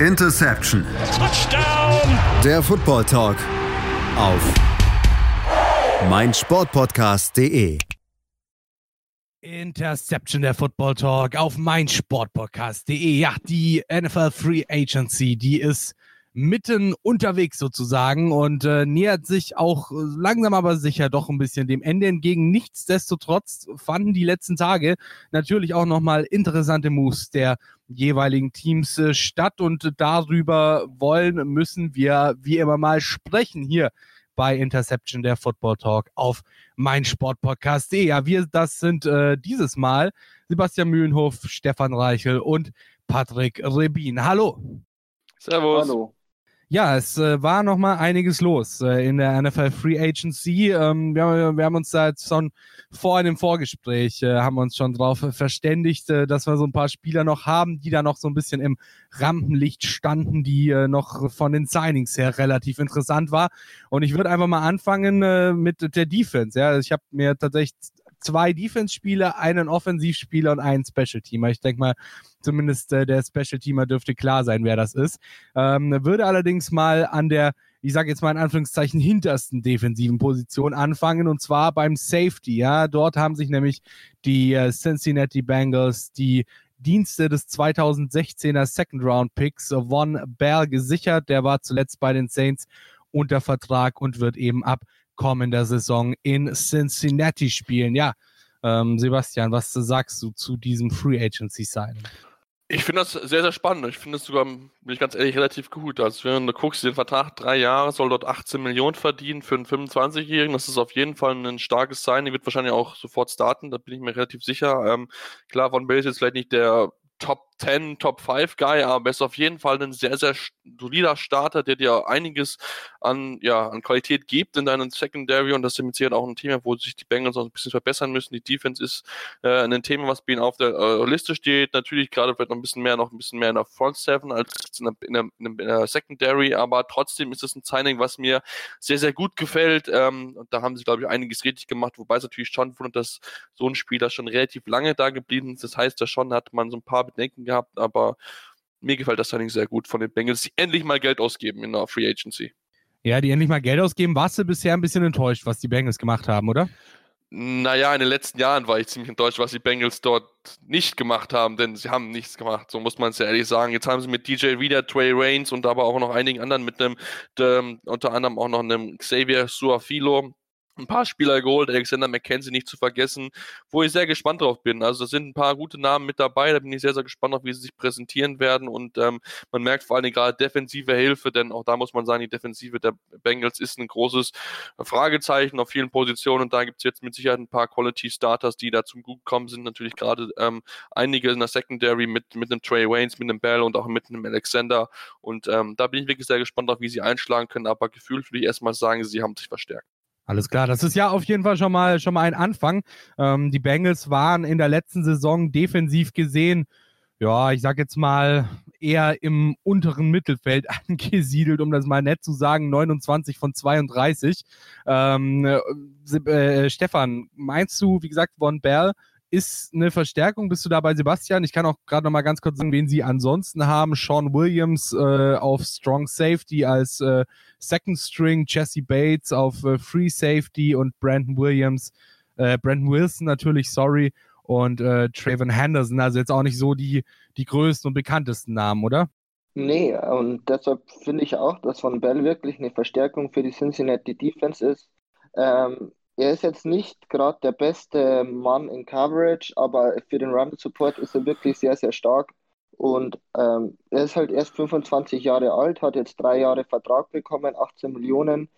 Interception. Touchdown. Der Football Talk auf meinsportpodcast.de. Interception der Football Talk auf meinsportpodcast.de. Ja, die NFL Free Agency, die ist mitten unterwegs sozusagen und äh, nähert sich auch langsam aber sicher doch ein bisschen dem Ende entgegen. Nichtsdestotrotz fanden die letzten Tage natürlich auch nochmal interessante Moves der jeweiligen Teams äh, statt und darüber wollen, müssen wir wie immer mal sprechen hier bei Interception der Football Talk auf meinsportpodcast.de. Ja, wir, das sind äh, dieses Mal Sebastian Mühlenhof, Stefan Reichel und Patrick Rebin. Hallo. Servus. Hallo. Ja, es äh, war noch mal einiges los äh, in der NFL Free Agency. Ähm, wir, wir, haben uns da jetzt schon vor einem Vorgespräch äh, haben uns schon darauf verständigt, äh, dass wir so ein paar Spieler noch haben, die da noch so ein bisschen im Rampenlicht standen, die äh, noch von den Signings her relativ interessant war. Und ich würde einfach mal anfangen äh, mit der Defense. Ja, ich habe mir tatsächlich zwei Defense-Spieler, einen Offensivspieler und einen Special-Teamer. Ich denke mal, zumindest äh, der Special-Teamer dürfte klar sein, wer das ist. Ähm, würde allerdings mal an der, ich sage jetzt mal in Anführungszeichen, hintersten defensiven Position anfangen und zwar beim Safety. Ja, dort haben sich nämlich die äh, Cincinnati Bengals die Dienste des 2016er Second Round Picks Von Bell gesichert. Der war zuletzt bei den Saints unter Vertrag und wird eben ab kommender Saison in Cincinnati spielen. Ja, ähm, Sebastian, was sagst du zu diesem Free Agency Signing? Ich finde das sehr, sehr spannend. Ich finde es sogar, bin ich ganz ehrlich, relativ gut. Also wenn du guckst, den Vertrag drei Jahre soll dort 18 Millionen verdienen für einen 25-Jährigen. Das ist auf jeden Fall ein starkes Signing. Wird wahrscheinlich auch sofort starten, da bin ich mir relativ sicher. Ähm, klar, Von Bell ist jetzt vielleicht nicht der Top 10, Top 5 Guy, aber er ist auf jeden Fall ein sehr, sehr solider Starter, der dir einiges an, ja, an Qualität gibt in deinem Secondary und das ist mit auch ein Thema, wo sich die Bengals auch ein bisschen verbessern müssen. Die Defense ist äh, ein Thema, was bei ihnen auf der äh, Liste steht. Natürlich gerade vielleicht noch ein bisschen mehr, noch ein bisschen mehr in der Front Seven als in der, in der, in der Secondary, aber trotzdem ist es ein Signing, was mir sehr, sehr gut gefällt. Ähm, und da haben sie, glaube ich, einiges richtig gemacht, wobei es natürlich schon wundert, dass so ein Spieler schon relativ lange da geblieben ist. Das heißt, da schon hat man so ein paar Bedenken gehabt, aber mir gefällt das Signing sehr gut von den Bengals, die endlich mal Geld ausgeben in der Free Agency. Ja, die endlich mal Geld ausgeben. Warst du bisher ein bisschen enttäuscht, was die Bengals gemacht haben, oder? Naja, in den letzten Jahren war ich ziemlich enttäuscht, was die Bengals dort nicht gemacht haben, denn sie haben nichts gemacht, so muss man es ja ehrlich sagen. Jetzt haben sie mit DJ wieder Trey Reigns und aber auch noch einigen anderen mit einem, dem, unter anderem auch noch einem Xavier Suafilo, ein paar Spieler geholt, Alexander McKenzie nicht zu vergessen, wo ich sehr gespannt drauf bin. Also da sind ein paar gute Namen mit dabei, da bin ich sehr, sehr gespannt auf, wie sie sich präsentieren werden und ähm, man merkt vor allen Dingen gerade defensive Hilfe, denn auch da muss man sagen, die Defensive der Bengals ist ein großes Fragezeichen auf vielen Positionen und da gibt es jetzt mit Sicherheit ein paar Quality Starters, die da zum Gut kommen sind, natürlich gerade ähm, einige in der Secondary mit, mit einem Trey Waynes, mit einem Bell und auch mit einem Alexander und ähm, da bin ich wirklich sehr gespannt auf, wie sie einschlagen können, aber gefühlt würde ich erstmal sagen, sie haben sich verstärkt. Alles klar, das ist ja auf jeden Fall schon mal, schon mal ein Anfang. Ähm, die Bengals waren in der letzten Saison defensiv gesehen, ja, ich sag jetzt mal eher im unteren Mittelfeld angesiedelt, um das mal nett zu sagen, 29 von 32. Ähm, äh, Stefan, meinst du, wie gesagt, Von Bell ist eine Verstärkung. Bist du da bei Sebastian? Ich kann auch gerade noch mal ganz kurz sagen, wen sie ansonsten haben. Sean Williams äh, auf Strong Safety als äh, Second String, Jesse Bates auf äh, Free Safety und Brandon Williams, äh, Brandon Wilson natürlich, sorry, und äh, Trayvon Henderson. Also jetzt auch nicht so die, die größten und bekanntesten Namen, oder? Nee, und deshalb finde ich auch, dass Von Bell wirklich eine Verstärkung für die Cincinnati Defense ist. Ähm, er ist jetzt nicht gerade der beste Mann in Coverage, aber für den Run Support ist er wirklich sehr, sehr stark. Und ähm, er ist halt erst 25 Jahre alt, hat jetzt drei Jahre Vertrag bekommen, 18 Millionen.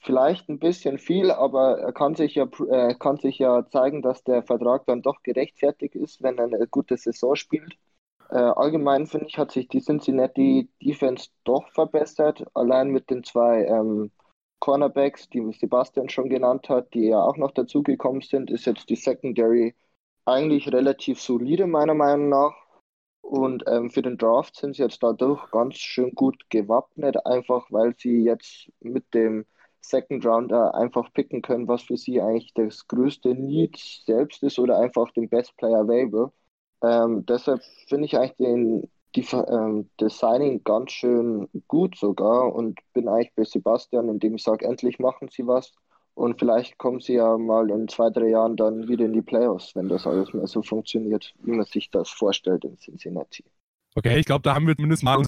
Vielleicht ein bisschen viel, aber er kann sich ja, äh, kann sich ja zeigen, dass der Vertrag dann doch gerechtfertigt ist, wenn er eine gute Saison spielt. Äh, allgemein finde ich, hat sich die Cincinnati Defense doch verbessert, allein mit den zwei ähm, Cornerbacks, die Sebastian schon genannt hat, die ja auch noch dazugekommen sind, ist jetzt die Secondary eigentlich relativ solide, meiner Meinung nach. Und ähm, für den Draft sind sie jetzt dadurch ganz schön gut gewappnet, einfach weil sie jetzt mit dem Second Rounder einfach picken können, was für sie eigentlich das größte Need selbst ist oder einfach den Best Player available. Ähm, deshalb finde ich eigentlich den die, ähm, das Signing ganz schön gut sogar und bin eigentlich bei Sebastian, indem ich sage, endlich machen sie was. Und vielleicht kommen sie ja mal in zwei, drei Jahren dann wieder in die Playoffs, wenn das alles mehr so funktioniert, wie man sich das vorstellt in Cincinnati. Okay, ich glaube, da haben wir zumindest mal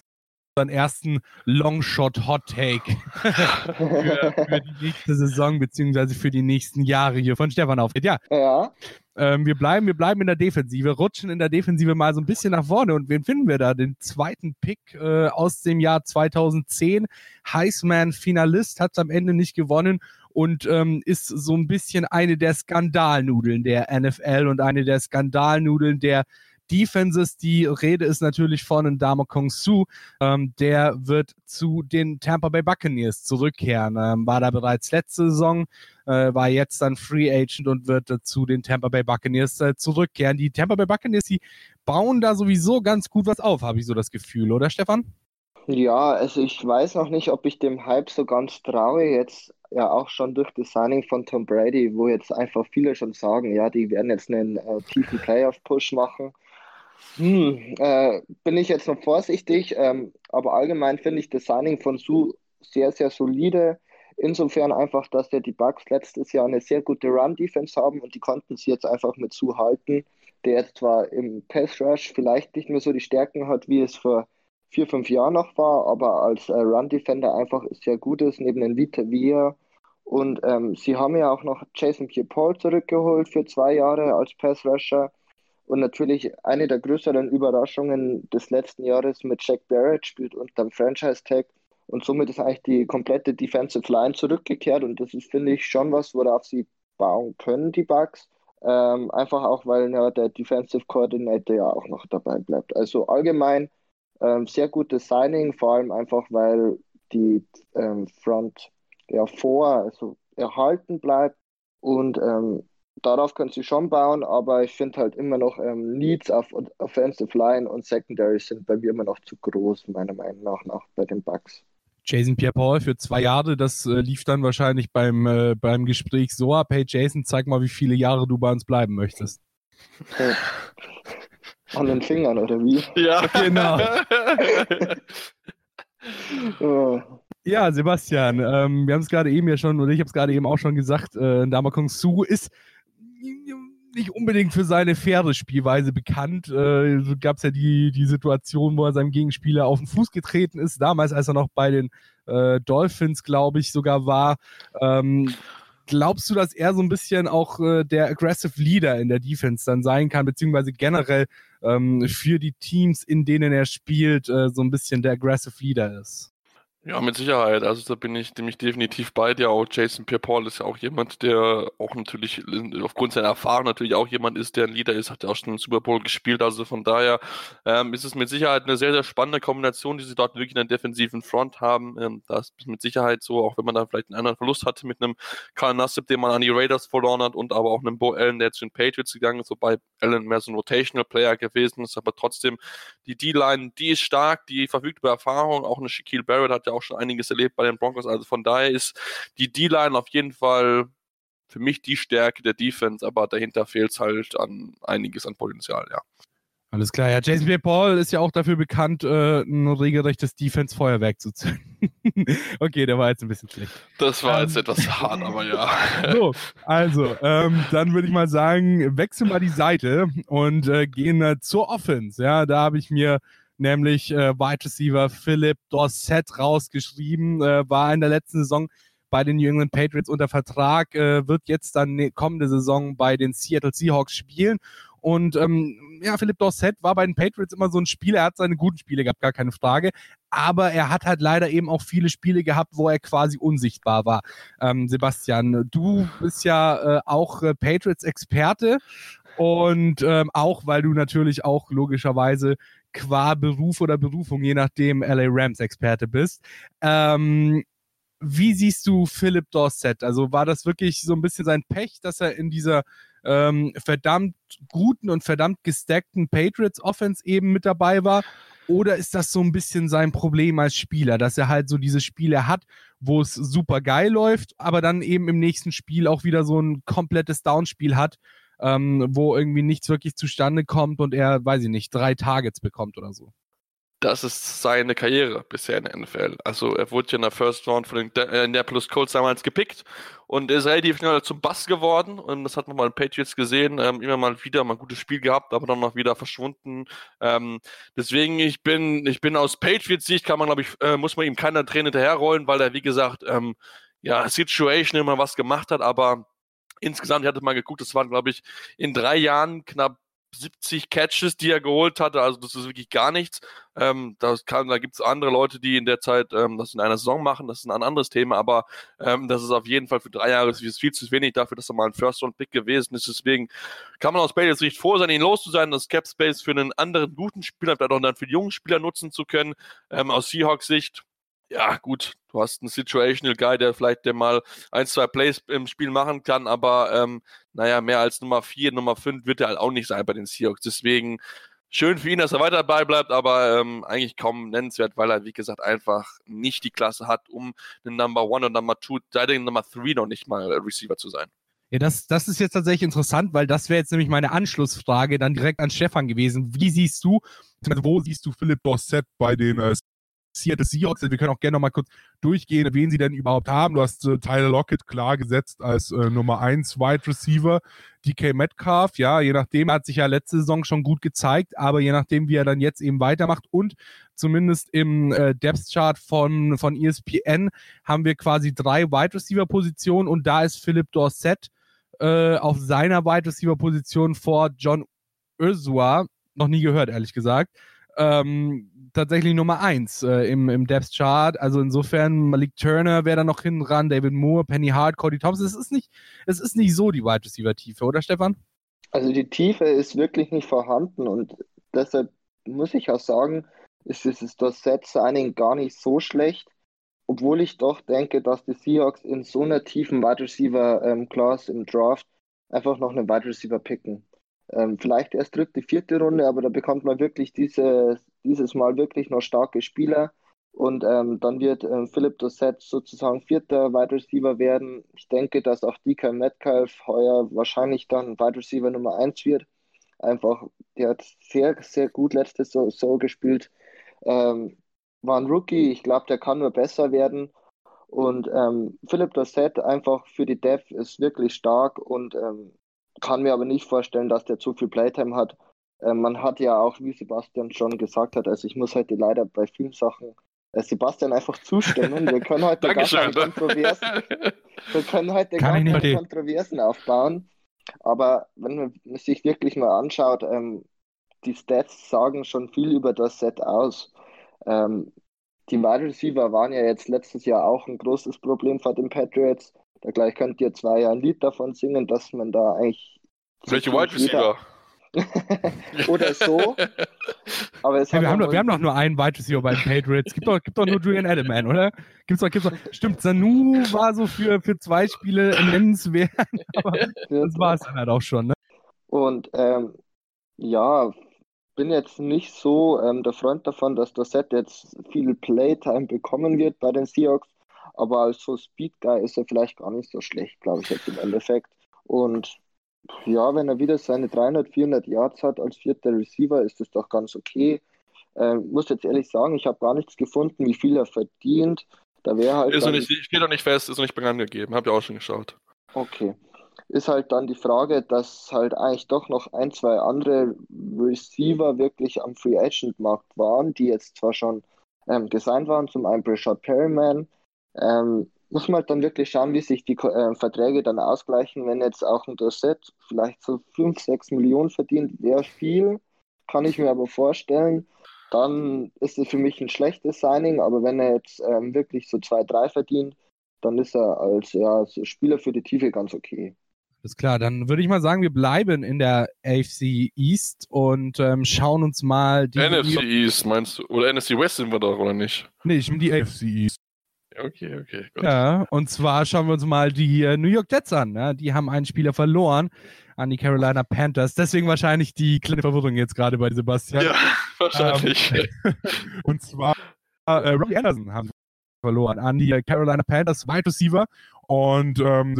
unseren ersten Longshot Hot Take für, für, die nächste Saison beziehungsweise für die nächsten Jahre hier von Stefan aufgeht. Ja. ja. Ähm, wir, bleiben, wir bleiben in der Defensive, rutschen in der Defensive mal so ein bisschen nach vorne. Und wen finden wir da? Den zweiten Pick äh, aus dem Jahr 2010. Heisman-Finalist hat es am Ende nicht gewonnen und ähm, ist so ein bisschen eine der Skandalnudeln der NFL und eine der Skandalnudeln der Defenses. Die Rede ist natürlich von Damo Kong Su. Ähm, der wird zu den Tampa Bay Buccaneers zurückkehren. Ähm, war da bereits letzte Saison, äh, war jetzt dann Free Agent und wird äh, zu den Tampa Bay Buccaneers äh, zurückkehren. Die Tampa Bay Buccaneers, die bauen da sowieso ganz gut was auf, habe ich so das Gefühl, oder Stefan? Ja, also ich weiß noch nicht, ob ich dem Hype so ganz traue. Jetzt ja auch schon durch das Signing von Tom Brady, wo jetzt einfach viele schon sagen, ja, die werden jetzt einen äh, tiefen Playoff-Push machen. Hm, äh, bin ich jetzt noch vorsichtig, ähm, aber allgemein finde ich das Signing von Su sehr, sehr solide. Insofern einfach, dass ja die Bucks letztes Jahr eine sehr gute Run-Defense haben und die konnten sie jetzt einfach mit Su halten, der jetzt zwar im Pass-Rush vielleicht nicht mehr so die Stärken hat, wie es vor vier, fünf Jahren noch war, aber als äh, Run-Defender einfach sehr gut ist, neben den Vita Via. Und ähm, sie haben ja auch noch Jason Pierre-Paul zurückgeholt für zwei Jahre als Pass-Rusher. Und natürlich eine der größeren Überraschungen des letzten Jahres mit Jack Barrett spielt unter dem Franchise-Tag. Und somit ist eigentlich die komplette Defensive Line zurückgekehrt. Und das ist, finde ich, schon was, worauf sie bauen können, die Bugs. Ähm, einfach auch, weil ja, der Defensive Coordinator ja auch noch dabei bleibt. Also allgemein ähm, sehr gutes Signing, vor allem einfach, weil die ähm, Front ja vor, also erhalten bleibt und ähm, darauf können sie schon bauen, aber ich finde halt immer noch ähm, Needs auf Offensive Line und Secondary sind bei mir immer noch zu groß, meiner Meinung nach, nach bei den Bucks. Jason Pierre-Paul für zwei Jahre, das äh, lief dann wahrscheinlich beim, äh, beim Gespräch so ab, hey Jason, zeig mal, wie viele Jahre du bei uns bleiben möchtest. An den Fingern, oder wie? Ja, genau. Ja, Sebastian, ähm, wir haben es gerade eben ja schon, oder ich habe es gerade eben auch schon gesagt, äh, Dama Kong Su ist nicht unbedingt für seine faire Spielweise bekannt. Äh, so gab es ja die, die Situation, wo er seinem Gegenspieler auf den Fuß getreten ist, damals, als er noch bei den äh, Dolphins, glaube ich, sogar war. Ähm, glaubst du, dass er so ein bisschen auch äh, der Aggressive Leader in der Defense dann sein kann, beziehungsweise generell ähm, für die Teams, in denen er spielt, äh, so ein bisschen der Aggressive Leader ist? Ja, mit Sicherheit. Also da bin ich nämlich definitiv bei dir. Auch Jason Pierre-Paul ist ja auch jemand, der auch natürlich aufgrund seiner Erfahrung natürlich auch jemand ist, der ein Leader ist, hat ja auch schon einen Super Bowl gespielt. Also von daher ähm, ist es mit Sicherheit eine sehr, sehr spannende Kombination, die sie dort wirklich in der defensiven Front haben. Ähm, das ist mit Sicherheit so, auch wenn man da vielleicht einen anderen Verlust hatte mit einem Karl Nassib, den man an die Raiders verloren hat und aber auch einem Bo Allen, der zu den Patriots gegangen ist, wobei Allen mehr so ein Rotational Player gewesen ist, aber trotzdem die D-Line, die ist stark, die verfügt über Erfahrung. Auch eine Shaquille Barrett hat ja auch schon einiges erlebt bei den Broncos. Also von daher ist die D-Line auf jeden Fall für mich die Stärke der Defense, aber dahinter fehlt es halt an einiges an Potenzial, ja. Alles klar, ja. Jason Pierre Paul ist ja auch dafür bekannt, äh, ein regelrechtes Defense-Feuerwerk zu zünden. okay, der war jetzt ein bisschen schlecht. Das war jetzt ähm, etwas hart, aber ja. so, also, ähm, dann würde ich mal sagen, wechseln wir die Seite und äh, gehen äh, zur Offense. Ja, da habe ich mir nämlich äh, Wide Receiver Philip Dorsett rausgeschrieben, äh, war in der letzten Saison bei den New England Patriots unter Vertrag, äh, wird jetzt dann ne, kommende Saison bei den Seattle Seahawks spielen. Und ähm, ja, Philip Dorsett war bei den Patriots immer so ein Spieler, er hat seine guten Spiele gehabt, gar keine Frage. Aber er hat halt leider eben auch viele Spiele gehabt, wo er quasi unsichtbar war. Ähm, Sebastian, du bist ja äh, auch äh, Patriots-Experte und ähm, auch, weil du natürlich auch logischerweise qua Beruf oder Berufung, je nachdem, LA Rams Experte bist. Ähm, wie siehst du Philip Dorset? Also war das wirklich so ein bisschen sein Pech, dass er in dieser ähm, verdammt guten und verdammt gestackten Patriots Offense eben mit dabei war? Oder ist das so ein bisschen sein Problem als Spieler, dass er halt so diese Spiele hat, wo es super geil läuft, aber dann eben im nächsten Spiel auch wieder so ein komplettes Downspiel hat ähm, wo irgendwie nichts wirklich zustande kommt und er, weiß ich nicht, drei Targets bekommt oder so. das ist seine Karriere bisher in der NFL. Also er wurde ja in der First Round von den äh, Indianapolis Colts damals gepickt und ist relativ schnell zum Bass geworden und das hat man mal in Patriots gesehen, ähm, immer mal wieder mal ein gutes Spiel gehabt, aber dann noch wieder verschwunden. Ähm, deswegen, ich bin, ich bin aus Patriots Sicht, kann man, glaube ich, äh, muss man ihm keiner Träne hinterherrollen, weil er, wie gesagt, ähm, ja, Situation immer was gemacht hat, aber insgesamt, ich hatte mal geguckt, das waren, glaube ich, in drei Jahren knapp 70 Catches, die er geholt hatte. Also das ist wirklich gar nichts. Ähm, kann, da gibt es andere Leute, die in der Zeit ähm, das in einer Saison machen. Das ist ein anderes Thema, aber ähm, das ist auf jeden Fall für drei Jahre viel zu wenig dafür, dass er mal ein First-Round-Pick gewesen ist. Deswegen kann man aus Bayless Sicht froh sein, ihn los zu sein, das Cap-Space für einen anderen guten Spieler, vielleicht auch dann für die jungen Spieler nutzen zu können. Ähm, aus Seahawks Sicht ja, gut, du hast einen Situational Guy, der vielleicht der mal ein, zwei Plays im Spiel machen kann, aber ähm, naja, mehr als Nummer 4, Nummer 5 wird er halt auch nicht sein bei den Seahawks. Deswegen schön für ihn, dass er weiter dabei bleibt, aber ähm, eigentlich kaum nennenswert, weil er, wie gesagt, einfach nicht die Klasse hat, um einen Number 1 und Number 2, sei denn Nummer 3 noch nicht mal Receiver zu sein. Ja, das, das ist jetzt tatsächlich interessant, weil das wäre jetzt nämlich meine Anschlussfrage dann direkt an Stefan gewesen. Wie siehst du, wo siehst du Philipp Dorset bei den äh, Seattle Seahawks. Wir können auch gerne noch mal kurz durchgehen, wen sie denn überhaupt haben. Du hast äh, Tyler Lockett klar gesetzt als äh, Nummer 1 Wide Receiver. DK Metcalf, ja, je nachdem, hat sich ja letzte Saison schon gut gezeigt, aber je nachdem, wie er dann jetzt eben weitermacht und zumindest im äh, Depth Chart von, von ESPN haben wir quasi drei Wide Receiver Positionen und da ist Philip Dorset äh, auf seiner Wide Receiver Position vor John Ursua, noch nie gehört, ehrlich gesagt. Ähm, tatsächlich Nummer 1 äh, im, im Depth Chart. Also insofern Malik Turner wäre da noch hinten dran, David Moore, Penny Hart, Cody Thompson. Es ist nicht, es ist nicht so die Wide Receiver Tiefe, oder Stefan? Also die Tiefe ist wirklich nicht vorhanden und deshalb muss ich auch sagen, ist dieses Set Signing gar nicht so schlecht, obwohl ich doch denke, dass die Seahawks in so einer tiefen Wide Receiver ähm, Class im Draft einfach noch einen Wide Receiver picken. Ähm, vielleicht erst dritte, vierte Runde, aber da bekommt man wirklich diese, dieses Mal wirklich noch starke Spieler. Und ähm, dann wird ähm, Philipp Dossett sozusagen vierter Wide Receiver werden. Ich denke, dass auch DK Metcalf heuer wahrscheinlich dann Wide Receiver Nummer 1 wird. Einfach, der hat sehr, sehr gut letztes Saison gespielt. Ähm, war ein Rookie, ich glaube, der kann nur besser werden. Und ähm, Philipp Dossett einfach für die Dev ist wirklich stark und ähm, kann mir aber nicht vorstellen, dass der zu viel Playtime hat. Äh, man hat ja auch, wie Sebastian schon gesagt hat, also ich muss heute leider bei vielen Sachen äh, Sebastian einfach zustimmen. Wir können heute gar keine Kontroversen, wir können heute gar keine Kontroversen aufbauen. Aber wenn man sich wirklich mal anschaut, ähm, die Stats sagen schon viel über das Set aus. Ähm, die Wide Receiver waren ja jetzt letztes Jahr auch ein großes Problem vor den Patriots. Da gleich könnt ihr zwei ja ein Lied davon singen, dass man da eigentlich. Welche Wide Receiver? Oder so. Aber es hey, wir, haben doch, wir haben doch nur einen Wide Receiver bei den Patriots. Gibt doch, gibt doch nur Julian Edelman, oder? Gibt's doch, gibt's doch. Stimmt, Sanu war so für, für zwei Spiele nennenswert, aber das war es dann halt auch schon. Ne? Und ähm, ja, bin jetzt nicht so ähm, der Freund davon, dass das Set jetzt viel Playtime bekommen wird bei den Seahawks. Aber als so Speed Guy ist er vielleicht gar nicht so schlecht, glaube ich, jetzt im Endeffekt. Und ja, wenn er wieder seine 300, 400 Yards hat als vierter Receiver, ist das doch ganz okay. Ähm, muss jetzt ehrlich sagen, ich habe gar nichts gefunden, wie viel er verdient. Da wäre halt. Ist dann, nicht, steht doch nicht fest, ist noch nicht bekannt gegeben, habe ich auch schon geschaut. Okay. Ist halt dann die Frage, dass halt eigentlich doch noch ein, zwei andere Receiver wirklich am Free Agent Markt waren, die jetzt zwar schon ähm, gesigned waren, zum einen Brashad Perryman, ähm, muss man halt dann wirklich schauen, wie sich die äh, Verträge dann ausgleichen. Wenn jetzt auch ein Dorset vielleicht so 5, 6 Millionen verdient, wäre viel, kann ich mir aber vorstellen. Dann ist es für mich ein schlechtes Signing, aber wenn er jetzt ähm, wirklich so 2, 3 verdient, dann ist er als ja, Spieler für die Tiefe ganz okay. Alles klar, dann würde ich mal sagen, wir bleiben in der AFC East und ähm, schauen uns mal die. NFC East meinst du? Oder NFC West sind wir doch, oder nicht? Nee, ich bin die AFC East. Okay, okay. Gut. Ja, und zwar schauen wir uns mal die äh, New York Jets an. Ja? Die haben einen Spieler verloren an die Carolina Panthers. Deswegen wahrscheinlich die kleine Verwirrung jetzt gerade bei Sebastian. Ja, wahrscheinlich. Ähm, und zwar äh, Robbie Anderson haben sie verloren an die Carolina Panthers Wide Receiver. Und ähm,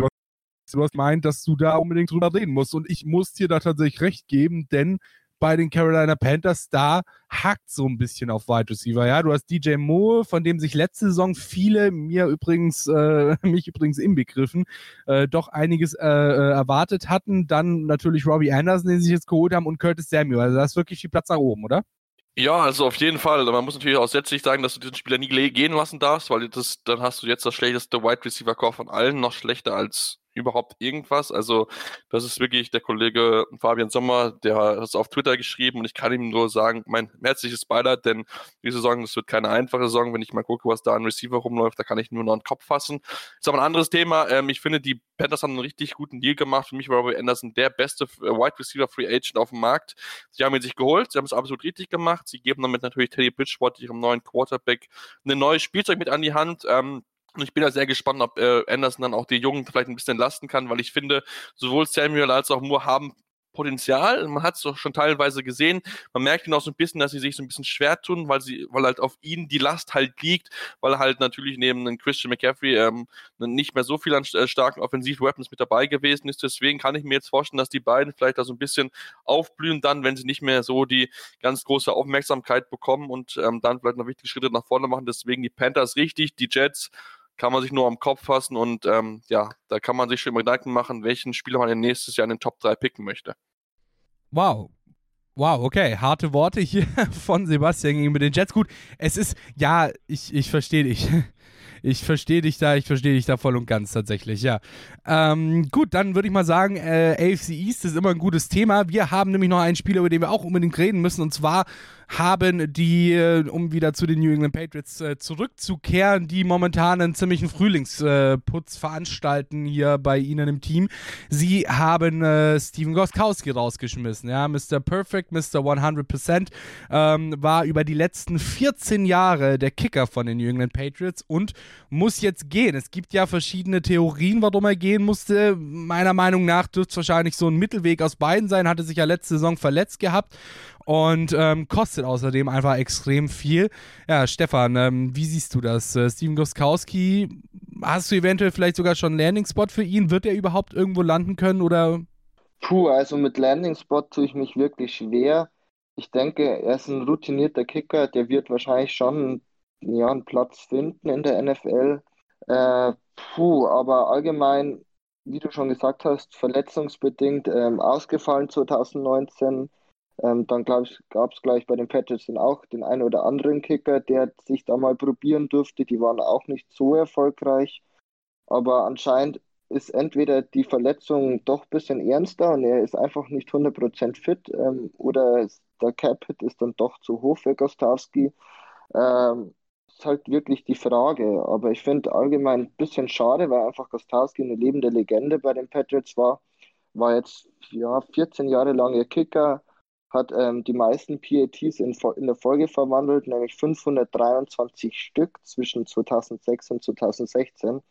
Sebastian meint, dass du da unbedingt drüber reden musst. Und ich muss dir da tatsächlich recht geben, denn bei den Carolina Panthers, da hackt so ein bisschen auf Wide Receiver. Ja, du hast DJ Moore, von dem sich letzte Saison viele, mir übrigens, äh, mich übrigens inbegriffen, äh, doch einiges äh, äh, erwartet hatten. Dann natürlich Robbie Anderson, den sie sich jetzt geholt haben, und Curtis Samuel. Also das ist wirklich viel Platz nach oben, oder? Ja, also auf jeden Fall. Man muss natürlich auch sätzlich sagen, dass du diesen Spieler nie gehen lassen darfst, weil das, dann hast du jetzt das schlechteste Wide Receiver Core von allen, noch schlechter als überhaupt irgendwas. Also das ist wirklich der Kollege Fabian Sommer, der hat es auf Twitter geschrieben und ich kann ihm nur sagen, mein herzliches Beileid, denn diese Saison, das wird keine einfache Saison. Wenn ich mal gucke, was da an Receiver rumläuft, da kann ich nur noch einen Kopf fassen. Ist aber ein anderes Thema. Ähm, ich finde, die Panthers haben einen richtig guten Deal gemacht. Für mich war Robbie Anderson der beste äh, Wide Receiver Free Agent auf dem Markt. Sie haben ihn sich geholt, sie haben es absolut richtig gemacht. Sie geben damit natürlich Teddy Bridgewater, ihrem neuen Quarterback, ein neues Spielzeug mit an die Hand. Ähm, und ich bin da sehr gespannt, ob äh, Anderson dann auch die Jungen vielleicht ein bisschen lasten kann, weil ich finde, sowohl Samuel als auch Moore haben Potenzial. Man hat es doch schon teilweise gesehen. Man merkt ihn auch so ein bisschen, dass sie sich so ein bisschen schwer tun, weil sie, weil halt auf ihnen die Last halt liegt, weil halt natürlich neben Christian McCaffrey ähm, nicht mehr so viel an äh, starken Offensiv-Weapons mit dabei gewesen ist. Deswegen kann ich mir jetzt vorstellen, dass die beiden vielleicht da so ein bisschen aufblühen dann, wenn sie nicht mehr so die ganz große Aufmerksamkeit bekommen und ähm, dann vielleicht noch wichtige Schritte nach vorne machen. Deswegen die Panthers richtig, die Jets kann man sich nur am Kopf fassen und ähm, ja, da kann man sich schon mal Gedanken machen, welchen Spieler man nächstes Jahr in den Top 3 picken möchte. Wow. Wow, okay, harte Worte hier von Sebastian gegenüber den Jets. Gut, es ist, ja, ich, ich verstehe dich. Ich verstehe dich da, ich verstehe dich da voll und ganz tatsächlich, ja. Ähm, gut, dann würde ich mal sagen, äh, AFC East ist immer ein gutes Thema. Wir haben nämlich noch einen Spieler, über den wir auch unbedingt reden müssen, und zwar haben die, äh, um wieder zu den New England Patriots äh, zurückzukehren, die momentan einen ziemlichen Frühlingsputz äh, veranstalten hier bei ihnen im Team. Sie haben äh, Steven Goskowski rausgeschmissen, ja, Mr. Perfect, Mr. 100%, ähm, war über die letzten 14 Jahre der Kicker von den New England Patriots und muss jetzt gehen. Es gibt ja verschiedene Theorien, warum er gehen musste. Meiner Meinung nach dürfte es wahrscheinlich so ein Mittelweg aus beiden sein, hatte sich ja letzte Saison verletzt gehabt und ähm, kostet außerdem einfach extrem viel. Ja, Stefan, ähm, wie siehst du das? Äh, Steven Goskowski, hast du eventuell vielleicht sogar schon einen Landing-Spot für ihn? Wird er überhaupt irgendwo landen können oder? Puh, also mit Landing-Spot tue ich mich wirklich schwer. Ich denke, er ist ein routinierter Kicker, der wird wahrscheinlich schon ja, einen Platz finden in der NFL. Äh, puh, aber allgemein, wie du schon gesagt hast, verletzungsbedingt ähm, ausgefallen 2019. Ähm, dann gab es gleich bei den Patriots dann auch den einen oder anderen Kicker, der sich da mal probieren durfte. Die waren auch nicht so erfolgreich. Aber anscheinend ist entweder die Verletzung doch ein bisschen ernster und er ist einfach nicht 100% fit ähm, oder der Cap-Hit ist dann doch zu hoch für Gostowski. Ähm, ist halt wirklich die Frage. Aber ich finde allgemein ein bisschen schade, weil einfach Gostowski eine lebende Legende bei den Patriots war. War jetzt ja 14 Jahre lang ihr Kicker, hat ähm, die meisten PATs in, in der Folge verwandelt, nämlich 523 Stück zwischen 2006 und 2016.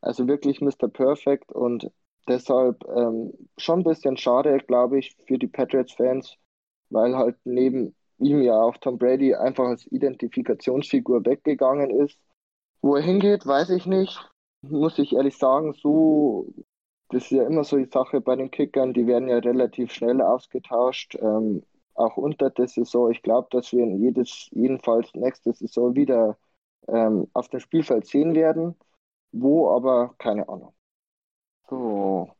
Also wirklich Mr. Perfect und deshalb ähm, schon ein bisschen schade, glaube ich, für die Patriots-Fans, weil halt neben ihm ja auch Tom Brady einfach als Identifikationsfigur weggegangen ist. Wo er hingeht, weiß ich nicht. Muss ich ehrlich sagen, so das ist ja immer so die Sache bei den Kickern, die werden ja relativ schnell ausgetauscht, ähm, auch unter der Saison. Ich glaube, dass wir jedes, jedenfalls nächste Saison wieder ähm, auf dem Spielfeld sehen werden. Wo aber, keine Ahnung. So,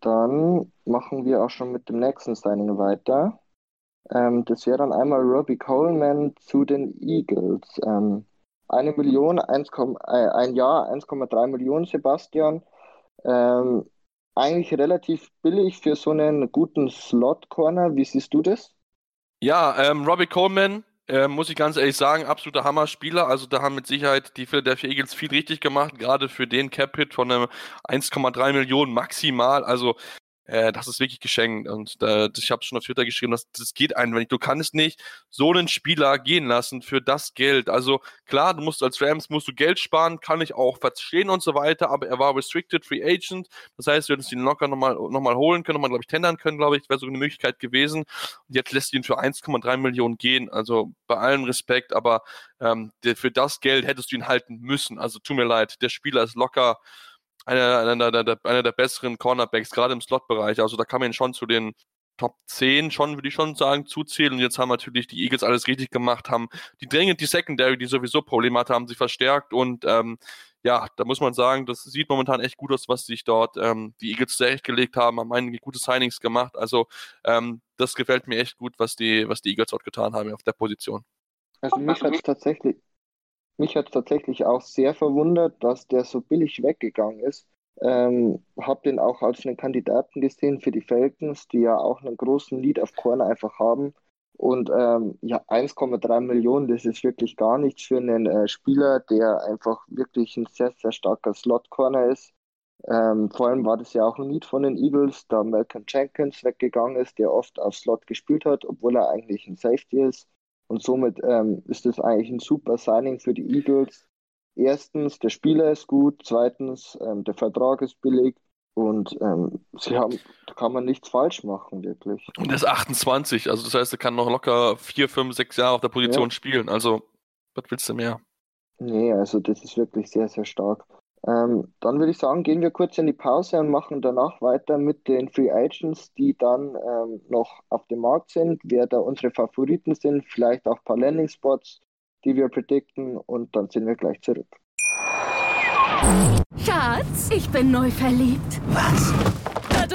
dann machen wir auch schon mit dem nächsten Signing weiter. Ähm, das wäre dann einmal Robbie Coleman zu den Eagles. Ähm, eine Million, 1, äh, ein Jahr, 1,3 Millionen, Sebastian. Ähm, eigentlich relativ billig für so einen guten Slot-Corner. Wie siehst du das? Ja, ähm, Robbie Coleman, äh, muss ich ganz ehrlich sagen, absoluter Hammer-Spieler. Also da haben mit Sicherheit die Philadelphia Eagles viel richtig gemacht, gerade für den Cap-Hit von einem 1,3 Millionen maximal. Also äh, das ist wirklich geschenkt. Und äh, ich habe schon auf Twitter geschrieben, dass das geht einfach nicht. Du kannst nicht so einen Spieler gehen lassen für das Geld. Also klar, du musst als Rams musst du Geld sparen, kann ich auch verstehen und so weiter, aber er war Restricted Free Agent. Das heißt, wir hätten ihn locker nochmal noch mal holen können, nochmal, glaube ich, tendern können, glaube ich, wäre so eine Möglichkeit gewesen. Und jetzt lässt ihn für 1,3 Millionen gehen. Also bei allem Respekt, aber ähm, der, für das Geld hättest du ihn halten müssen. Also tut mir leid, der Spieler ist locker einer, einer, der, einer der besseren Cornerbacks, gerade im Slot-Bereich. Also da kann man ihn schon zu den Top 10 schon, würde ich schon sagen, zuzählen. Und jetzt haben natürlich die Eagles alles richtig gemacht, haben die dringend die Secondary, die sowieso Probleme hatte, haben sie verstärkt und ähm, ja, da muss man sagen, das sieht momentan echt gut aus, was sich dort ähm, die Eagles zurechtgelegt haben, haben einige gute Signings gemacht. Also ähm, das gefällt mir echt gut, was die, was die Eagles dort getan haben auf der Position. Also mich hat es tatsächlich, mich hat tatsächlich auch sehr verwundert, dass der so billig weggegangen ist. Ähm, habe den auch als einen Kandidaten gesehen für die Falcons, die ja auch einen großen Lead auf Corner einfach haben. Und ähm, ja, 1,3 Millionen, das ist wirklich gar nichts für einen äh, Spieler, der einfach wirklich ein sehr, sehr starker Slot-Corner ist. Ähm, vor allem war das ja auch ein Lied von den Eagles, da Malcolm Jenkins weggegangen ist, der oft auf Slot gespielt hat, obwohl er eigentlich ein Safety ist. Und somit ähm, ist das eigentlich ein super Signing für die Eagles. Erstens, der Spieler ist gut. Zweitens, ähm, der Vertrag ist billig. Und ähm, sie haben, da kann man nichts falsch machen, wirklich. Und er ist 28, also das heißt, er kann noch locker vier, fünf, sechs Jahre auf der Position ja. spielen. Also, was willst du mehr? Nee, also das ist wirklich sehr, sehr stark. Ähm, dann würde ich sagen, gehen wir kurz in die Pause und machen danach weiter mit den Free Agents, die dann ähm, noch auf dem Markt sind, wer da unsere Favoriten sind, vielleicht auch ein paar Landing Spots, die wir predikten und dann sind wir gleich zurück. Schatz, ich bin neu verliebt. Was?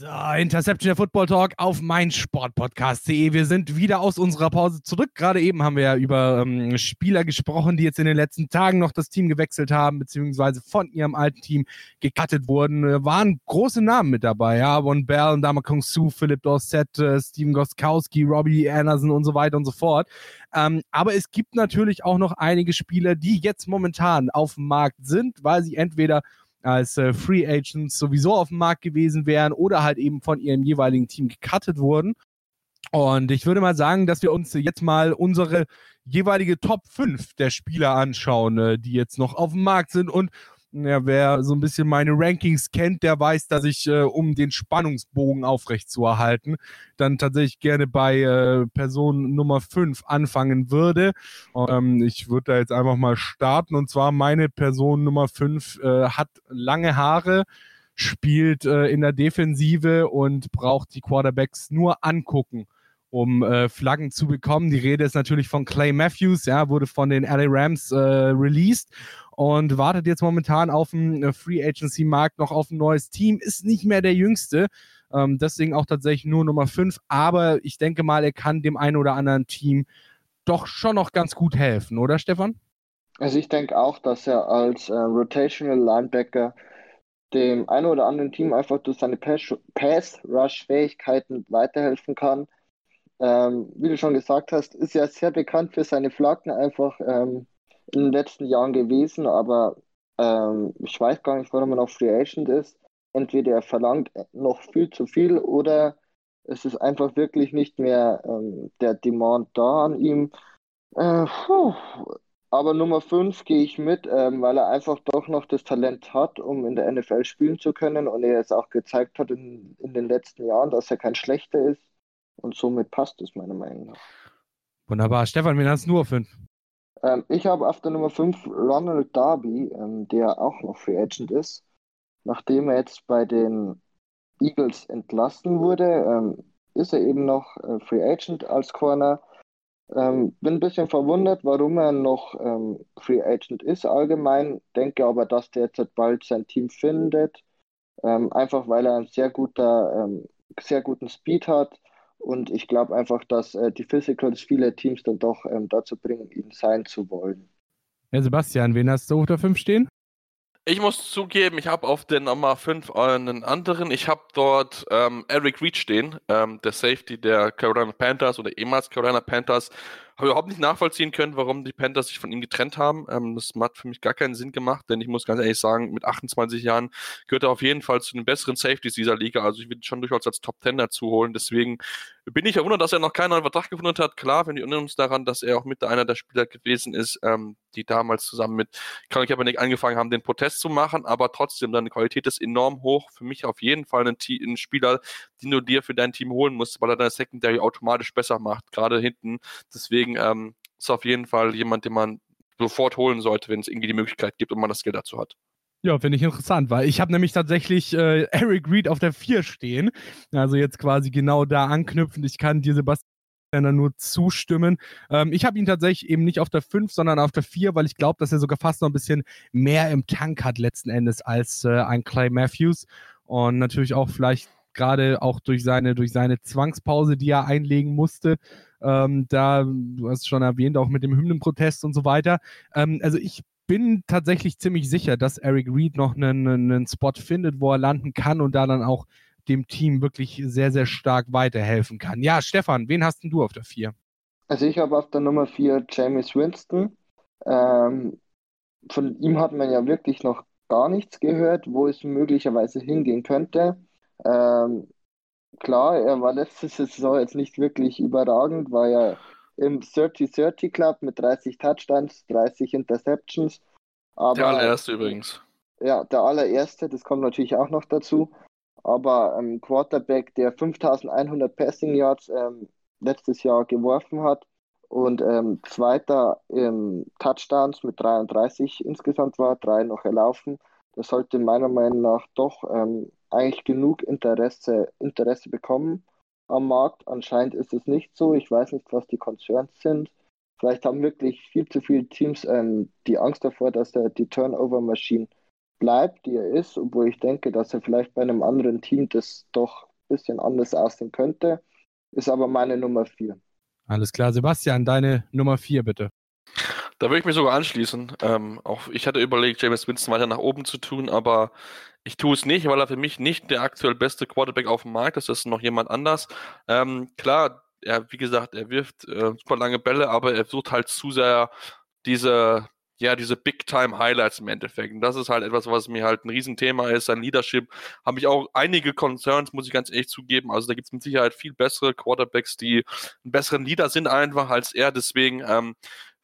So, Interception der Football Talk auf mein Sportpodcast.de. Wir sind wieder aus unserer Pause zurück. Gerade eben haben wir ja über ähm, Spieler gesprochen, die jetzt in den letzten Tagen noch das Team gewechselt haben, beziehungsweise von ihrem alten Team gecuttet wurden. Äh, waren große Namen mit dabei, ja. Von Bell, Dama Kong Su, Philipp Dorset, äh, Steven Goskowski, Robbie Anderson und so weiter und so fort. Ähm, aber es gibt natürlich auch noch einige Spieler, die jetzt momentan auf dem Markt sind, weil sie entweder als äh, Free Agents sowieso auf dem Markt gewesen wären oder halt eben von ihrem jeweiligen Team gecuttet wurden. Und ich würde mal sagen, dass wir uns jetzt mal unsere jeweilige Top 5 der Spieler anschauen, äh, die jetzt noch auf dem Markt sind und ja, wer so ein bisschen meine Rankings kennt, der weiß, dass ich, äh, um den Spannungsbogen aufrechtzuerhalten, dann tatsächlich gerne bei äh, Person Nummer 5 anfangen würde. Ähm, ich würde da jetzt einfach mal starten. Und zwar meine Person Nummer 5 äh, hat lange Haare, spielt äh, in der Defensive und braucht die Quarterbacks nur angucken um äh, Flaggen zu bekommen. Die Rede ist natürlich von Clay Matthews, ja, wurde von den LA Rams äh, released und wartet jetzt momentan auf dem äh, Free Agency Markt noch auf ein neues Team. Ist nicht mehr der jüngste, ähm, deswegen auch tatsächlich nur Nummer 5, aber ich denke mal, er kann dem einen oder anderen Team doch schon noch ganz gut helfen, oder Stefan? Also ich denke auch, dass er als äh, Rotational Linebacker dem einen oder anderen Team einfach durch seine Pass-Rush-Fähigkeiten weiterhelfen kann ähm, wie du schon gesagt hast, ist ja sehr bekannt für seine Flaggen einfach ähm, in den letzten Jahren gewesen, aber ähm, ich weiß gar nicht, warum er noch Free Agent ist. Entweder er verlangt noch viel zu viel oder es ist einfach wirklich nicht mehr ähm, der Demand da an ihm. Äh, aber Nummer 5 gehe ich mit, ähm, weil er einfach doch noch das Talent hat, um in der NFL spielen zu können und er es auch gezeigt hat in, in den letzten Jahren, dass er kein schlechter ist. Und somit passt es meiner Meinung nach. Wunderbar. Stefan, wen hast du nur auf 5? Ähm, ich habe auf der Nummer 5 Ronald Darby, ähm, der auch noch Free Agent ist. Nachdem er jetzt bei den Eagles entlassen wurde, ähm, ist er eben noch äh, Free Agent als Corner. Ähm, bin ein bisschen verwundert, warum er noch ähm, Free Agent ist allgemein. Denke aber, dass der jetzt bald sein Team findet. Ähm, einfach weil er einen sehr, guter, sehr guten Speed hat und ich glaube einfach, dass äh, die Physicals viele Teams dann doch ähm, dazu bringen, ihn sein zu wollen. Ja, Sebastian, wen hast du auf der 5 stehen? Ich muss zugeben, ich habe auf der Nummer 5 einen anderen. Ich habe dort ähm, Eric Reed stehen, ähm, der Safety der Carolina Panthers oder ehemals Carolina Panthers. Habe überhaupt nicht nachvollziehen können, warum die Panthers sich von ihm getrennt haben. Ähm, das hat für mich gar keinen Sinn gemacht, denn ich muss ganz ehrlich sagen, mit 28 Jahren gehört er auf jeden Fall zu den besseren Safeties dieser Liga. Also ich würde schon durchaus als Top 10 dazu holen. Deswegen bin ich verwundert, dass er noch keinen neuen Vertrag gefunden hat. Klar, wenn wir erinnern uns daran, dass er auch mit einer der Spieler gewesen ist, ähm, die damals zusammen mit Colin Kaepernick angefangen haben, den Protest zu machen, aber trotzdem, seine Qualität ist enorm hoch. Für mich auf jeden Fall ein, ein Spieler, den du dir für dein Team holen musst, weil er deine Secondary automatisch besser macht, gerade hinten. Deswegen ähm, ist auf jeden Fall jemand, den man sofort holen sollte, wenn es irgendwie die Möglichkeit gibt und man das Skill dazu hat. Ja, finde ich interessant, weil ich habe nämlich tatsächlich äh, Eric Reed auf der 4 stehen. Also jetzt quasi genau da anknüpfend. Ich kann dir, Sebastian, nur zustimmen. Ähm, ich habe ihn tatsächlich eben nicht auf der 5, sondern auf der 4, weil ich glaube, dass er sogar fast noch ein bisschen mehr im Tank hat letzten Endes als äh, ein Clay Matthews. Und natürlich auch vielleicht gerade auch durch seine, durch seine Zwangspause, die er einlegen musste. Ähm, da, du hast es schon erwähnt, auch mit dem Hymnenprotest und so weiter. Ähm, also ich bin tatsächlich ziemlich sicher, dass Eric Reed noch einen, einen Spot findet, wo er landen kann und da dann auch dem Team wirklich sehr, sehr stark weiterhelfen kann. Ja, Stefan, wen hast denn du auf der 4? Also ich habe auf der Nummer 4 James Winston. Ähm, von ihm hat man ja wirklich noch gar nichts gehört, wo es möglicherweise hingehen könnte. Ähm, klar, er war letzte Saison jetzt nicht wirklich überragend, war ja im 30-30 Club mit 30 Touchdowns, 30 Interceptions. Aber, der allererste übrigens. Ja, der allererste, das kommt natürlich auch noch dazu. Aber ein ähm, Quarterback, der 5100 Passing Yards ähm, letztes Jahr geworfen hat und ähm, Zweiter im Touchdowns mit 33 insgesamt war, drei noch erlaufen, das sollte meiner Meinung nach doch ähm, eigentlich genug Interesse, Interesse bekommen am Markt. Anscheinend ist es nicht so. Ich weiß nicht, was die Concerns sind. Vielleicht haben wirklich viel zu viele Teams ähm, die Angst davor, dass er die Turnover-Maschine bleibt, die er ist, obwohl ich denke, dass er vielleicht bei einem anderen Team das doch ein bisschen anders aussehen könnte. Ist aber meine Nummer 4. Alles klar, Sebastian, deine Nummer 4 bitte. Da würde ich mich sogar anschließen. Ähm, auch ich hatte überlegt, James Winston weiter nach oben zu tun, aber ich tue es nicht, weil er für mich nicht der aktuell beste Quarterback auf dem Markt ist. Das ist noch jemand anders. Ähm, klar, er, wie gesagt, er wirft äh, super lange Bälle, aber er sucht halt zu sehr diese, ja, diese Big-Time-Highlights im Endeffekt. Und das ist halt etwas, was mir halt ein Riesenthema ist. Sein Leadership habe ich auch einige Concerns, muss ich ganz ehrlich zugeben. Also da gibt es mit Sicherheit viel bessere Quarterbacks, die einen besseren Leader sind einfach als er. Deswegen ähm,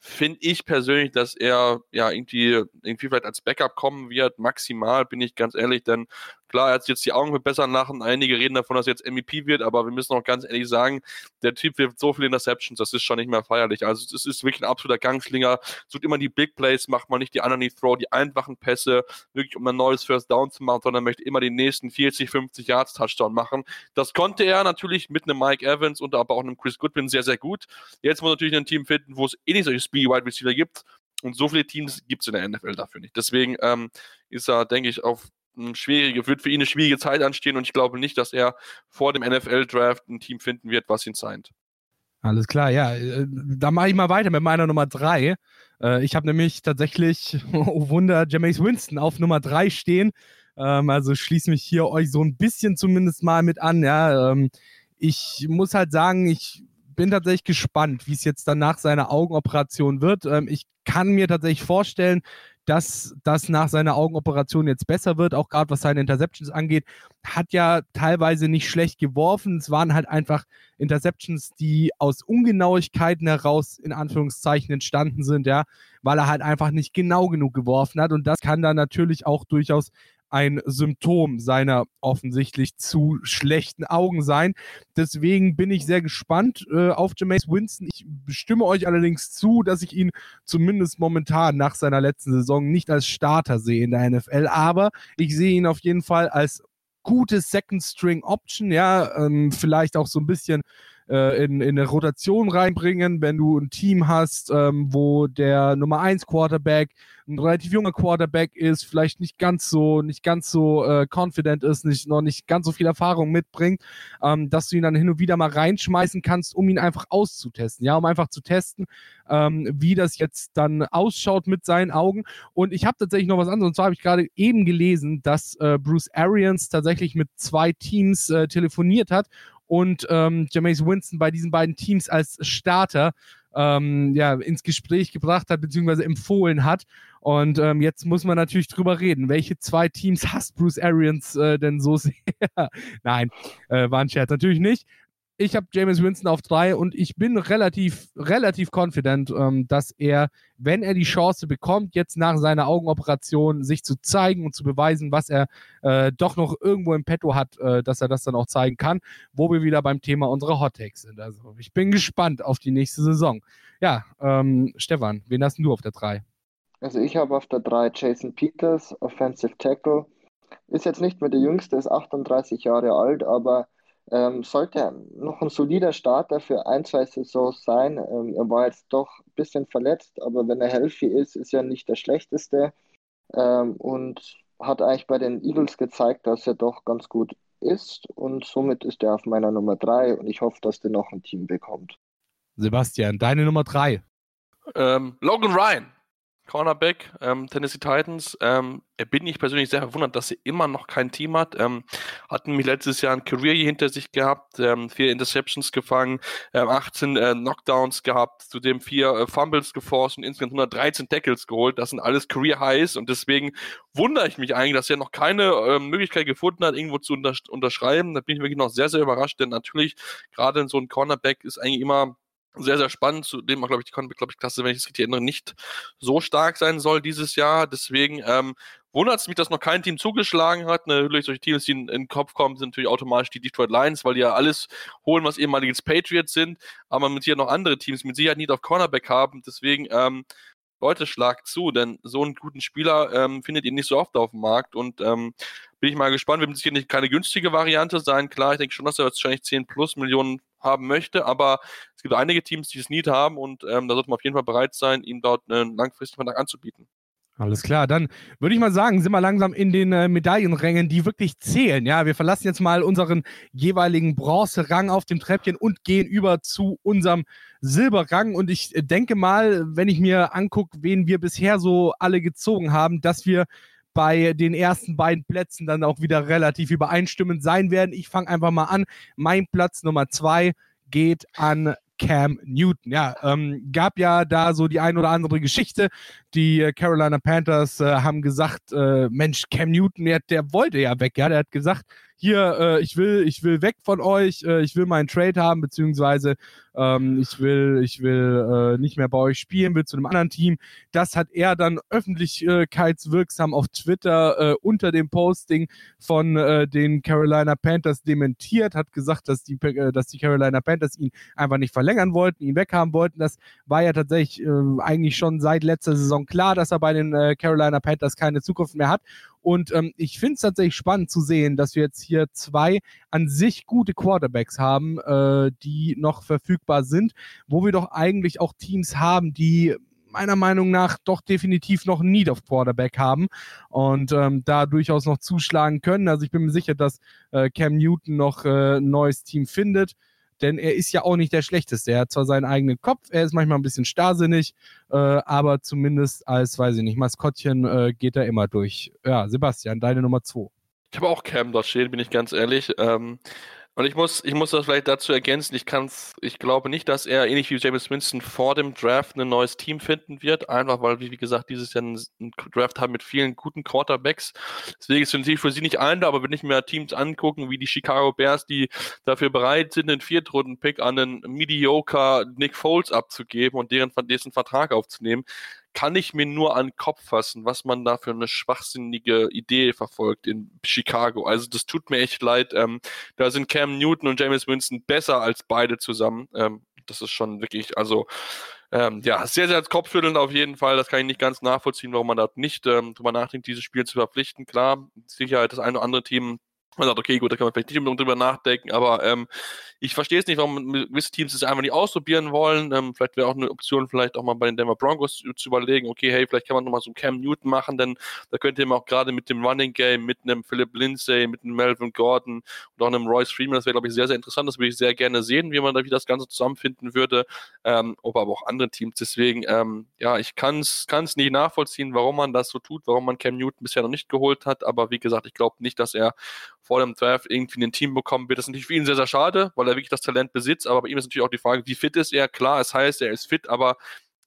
finde ich persönlich, dass er ja irgendwie, irgendwie vielleicht als Backup kommen wird, maximal, bin ich ganz ehrlich, denn Klar, er hat jetzt die Augen verbessern lachen. Einige reden davon, dass er jetzt MVP wird, aber wir müssen auch ganz ehrlich sagen, der Typ wirft so viele Interceptions, das ist schon nicht mehr feierlich. Also es ist wirklich ein absoluter Gangschlinger. Sucht immer die Big Plays, macht man nicht die Underneath Throw, die einfachen Pässe, wirklich um ein neues First Down zu machen, sondern möchte immer den nächsten 40, 50 Yards Touchdown machen. Das konnte er natürlich mit einem Mike Evans und aber auch einem Chris Goodwin sehr, sehr gut. Jetzt muss natürlich ein Team finden, wo es eh nicht solche Speedy Wide Receiver gibt. Und so viele Teams gibt es in der NFL dafür nicht. Deswegen ähm, ist er, denke ich, auf schwierige, wird für ihn eine schwierige Zeit anstehen und ich glaube nicht, dass er vor dem NFL-Draft ein Team finden wird, was ihn signed. Alles klar, ja. Äh, da mache ich mal weiter mit meiner Nummer 3. Äh, ich habe nämlich tatsächlich, oh Wunder, Jameis Winston auf Nummer 3 stehen. Ähm, also schließe mich hier euch so ein bisschen zumindest mal mit an. Ja, ähm, ich muss halt sagen, ich bin tatsächlich gespannt, wie es jetzt dann nach seiner Augenoperation wird. Ähm, ich kann mir tatsächlich vorstellen, dass das nach seiner Augenoperation jetzt besser wird, auch gerade was seine Interceptions angeht. Hat ja teilweise nicht schlecht geworfen. Es waren halt einfach Interceptions, die aus Ungenauigkeiten heraus in Anführungszeichen entstanden sind, ja, weil er halt einfach nicht genau genug geworfen hat. Und das kann dann natürlich auch durchaus ein Symptom seiner offensichtlich zu schlechten Augen sein. Deswegen bin ich sehr gespannt äh, auf Jameis Winston. Ich stimme euch allerdings zu, dass ich ihn zumindest momentan nach seiner letzten Saison nicht als Starter sehe in der NFL, aber ich sehe ihn auf jeden Fall als gute Second String Option, ja, ähm, vielleicht auch so ein bisschen äh, in, in eine Rotation reinbringen, wenn du ein Team hast, ähm, wo der Nummer 1 Quarterback ein relativ junger Quarterback ist, vielleicht nicht ganz so, nicht ganz so äh, confident ist, nicht, noch nicht ganz so viel Erfahrung mitbringt, ähm, dass du ihn dann hin und wieder mal reinschmeißen kannst, um ihn einfach auszutesten, ja, um einfach zu testen, ähm, wie das jetzt dann ausschaut mit seinen Augen. Und ich habe tatsächlich noch was anderes, und zwar habe ich gerade eben gelesen, dass äh, Bruce Arians tatsächlich mit zwei Teams äh, telefoniert hat und ähm, Jameis Winston bei diesen beiden Teams als Starter ähm, ja, ins Gespräch gebracht hat, beziehungsweise empfohlen hat. Und ähm, jetzt muss man natürlich drüber reden. Welche zwei Teams hasst Bruce Arians äh, denn so sehr? Nein, äh, war ein Scherz. Natürlich nicht. Ich habe James Winston auf drei und ich bin relativ, relativ confident, ähm, dass er, wenn er die Chance bekommt, jetzt nach seiner Augenoperation sich zu zeigen und zu beweisen, was er äh, doch noch irgendwo im Petto hat, äh, dass er das dann auch zeigen kann, wo wir wieder beim Thema unserer Hot Takes sind. Also ich bin gespannt auf die nächste Saison. Ja, ähm, Stefan, wen hast du auf der drei? Also ich habe auf der drei Jason Peters, Offensive Tackle. Ist jetzt nicht mehr der Jüngste, ist 38 Jahre alt, aber ähm, sollte noch ein solider Starter für ein, zwei Saisons sein. Ähm, er war jetzt doch ein bisschen verletzt, aber wenn er healthy ist, ist er nicht der schlechteste. Ähm, und hat eigentlich bei den Eagles gezeigt, dass er doch ganz gut ist. Und somit ist er auf meiner Nummer 3 und ich hoffe, dass der noch ein Team bekommt. Sebastian, deine Nummer 3. Ähm, Logan Ryan. Cornerback, ähm, Tennessee Titans. Ähm, bin ich persönlich sehr verwundert, dass sie immer noch kein Team hat. Ähm, hatten mich letztes Jahr ein Career hinter sich gehabt, ähm, vier Interceptions gefangen, ähm, 18 äh, Knockdowns gehabt, zudem vier äh, Fumbles geforst und insgesamt 113 Tackles geholt. Das sind alles Career Highs und deswegen wundere ich mich eigentlich, dass er noch keine äh, Möglichkeit gefunden hat, irgendwo zu untersch unterschreiben. Da bin ich wirklich noch sehr, sehr überrascht, denn natürlich gerade in so ein Cornerback ist eigentlich immer sehr, sehr spannend, zudem auch, glaube ich, die Klasse, wenn ich es richtig erinnere, nicht so stark sein soll dieses Jahr. Deswegen ähm, wundert es mich, dass noch kein Team zugeschlagen hat. Natürlich, solche Teams, die in, in den Kopf kommen, sind natürlich automatisch die Detroit Lions, weil die ja alles holen, was ehemaliges Patriots sind, aber mit hier noch andere Teams mit Sicherheit nicht auf Cornerback haben. Deswegen, ähm, Leute, schlagt zu, denn so einen guten Spieler ähm, findet ihr nicht so oft auf dem Markt und ähm, bin ich mal gespannt. Wir haben sicher nicht keine günstige Variante sein. Klar, ich denke schon, dass er wahrscheinlich 10 plus Millionen haben möchte, aber es gibt einige Teams, die es nicht haben und ähm, da sollte man auf jeden Fall bereit sein, ihm dort einen langfristigen Vertrag anzubieten. Alles klar, dann würde ich mal sagen, sind wir langsam in den äh, Medaillenrängen, die wirklich zählen. Ja, wir verlassen jetzt mal unseren jeweiligen Bronzerang auf dem Treppchen und gehen über zu unserem Silberrang. Und ich denke mal, wenn ich mir angucke, wen wir bisher so alle gezogen haben, dass wir bei den ersten beiden Plätzen dann auch wieder relativ übereinstimmend sein werden. Ich fange einfach mal an. Mein Platz Nummer zwei geht an Cam Newton. Ja, ähm, gab ja da so die ein oder andere Geschichte. Die äh, Carolina Panthers äh, haben gesagt, äh, Mensch, Cam Newton, der, der wollte ja weg. Ja, der hat gesagt, hier, äh, ich will, ich will weg von euch, äh, ich will meinen Trade haben, beziehungsweise ähm, ich will, ich will äh, nicht mehr bei euch spielen, will zu einem anderen Team. Das hat er dann öffentlichkeitswirksam auf Twitter äh, unter dem Posting von äh, den Carolina Panthers dementiert, hat gesagt, dass die, äh, dass die Carolina Panthers ihn einfach nicht verlängern wollten, ihn weghaben wollten. Das war ja tatsächlich äh, eigentlich schon seit letzter Saison klar, dass er bei den äh, Carolina Panthers keine Zukunft mehr hat. Und ähm, ich finde es tatsächlich spannend zu sehen, dass wir jetzt hier zwei an sich gute Quarterbacks haben, äh, die noch verfügbar sind, wo wir doch eigentlich auch Teams haben, die meiner Meinung nach doch definitiv noch Need auf Quarterback haben und ähm, da durchaus noch zuschlagen können. Also ich bin mir sicher, dass äh, Cam Newton noch äh, ein neues Team findet denn er ist ja auch nicht der Schlechteste. Er hat zwar seinen eigenen Kopf, er ist manchmal ein bisschen starrsinnig, äh, aber zumindest als, weiß ich nicht, Maskottchen äh, geht er immer durch. Ja, Sebastian, deine Nummer zwei. Ich habe auch Cam dort stehen, bin ich ganz ehrlich. Ähm, und ich muss, ich muss das vielleicht dazu ergänzen, ich kann's, ich glaube nicht, dass er ähnlich wie James Winston vor dem Draft ein neues Team finden wird, einfach weil wir, wie gesagt, dieses Jahr einen, Draft haben mit vielen guten Quarterbacks. Deswegen ist es für sie nicht ein, aber wenn ich mir Teams angucken, wie die Chicago Bears, die dafür bereit sind, einen Viertrunden-Pick an einen mediocre Nick Foles abzugeben und deren, dessen Vertrag aufzunehmen, kann ich mir nur an den Kopf fassen, was man da für eine schwachsinnige Idee verfolgt in Chicago. Also das tut mir echt leid. Ähm, da sind Cam Newton und James Winston besser als beide zusammen. Ähm, das ist schon wirklich, also ähm, ja, sehr, sehr kopfschüttelnd auf jeden Fall. Das kann ich nicht ganz nachvollziehen, warum man da nicht ähm, drüber nachdenkt, dieses Spiel zu verpflichten. Klar, Sicherheit das eine oder andere Team man sagt, okay, gut, da kann man vielleicht nicht drüber nachdenken, aber ähm, ich verstehe es nicht, warum gewisse Teams es einfach nicht ausprobieren wollen. Ähm, vielleicht wäre auch eine Option, vielleicht auch mal bei den Denver Broncos zu, überlegen, okay, hey, vielleicht kann man nochmal so einen Cam Newton machen, denn da könnte man auch gerade mit dem Running Game, mit einem Philip Lindsay, mit einem Melvin Gordon und auch einem Royce Freeman, das wäre, glaube ich, sehr, sehr interessant. Das würde ich sehr gerne sehen, wie man da wie das Ganze zusammenfinden würde, ähm, aber auch andere Teams. Deswegen, ähm, ja, ich kann es nicht nachvollziehen, warum man das so tut, warum man Cam Newton bisher noch nicht geholt hat, aber wie gesagt, ich glaube nicht, dass er vor dem Draft irgendwie ein Team bekommen wird. Das ist natürlich für ihn sehr, sehr schade, weil er wirklich das Talent besitzt, aber bei ihm ist natürlich auch die Frage, wie fit ist er? Klar, es heißt, er ist fit, aber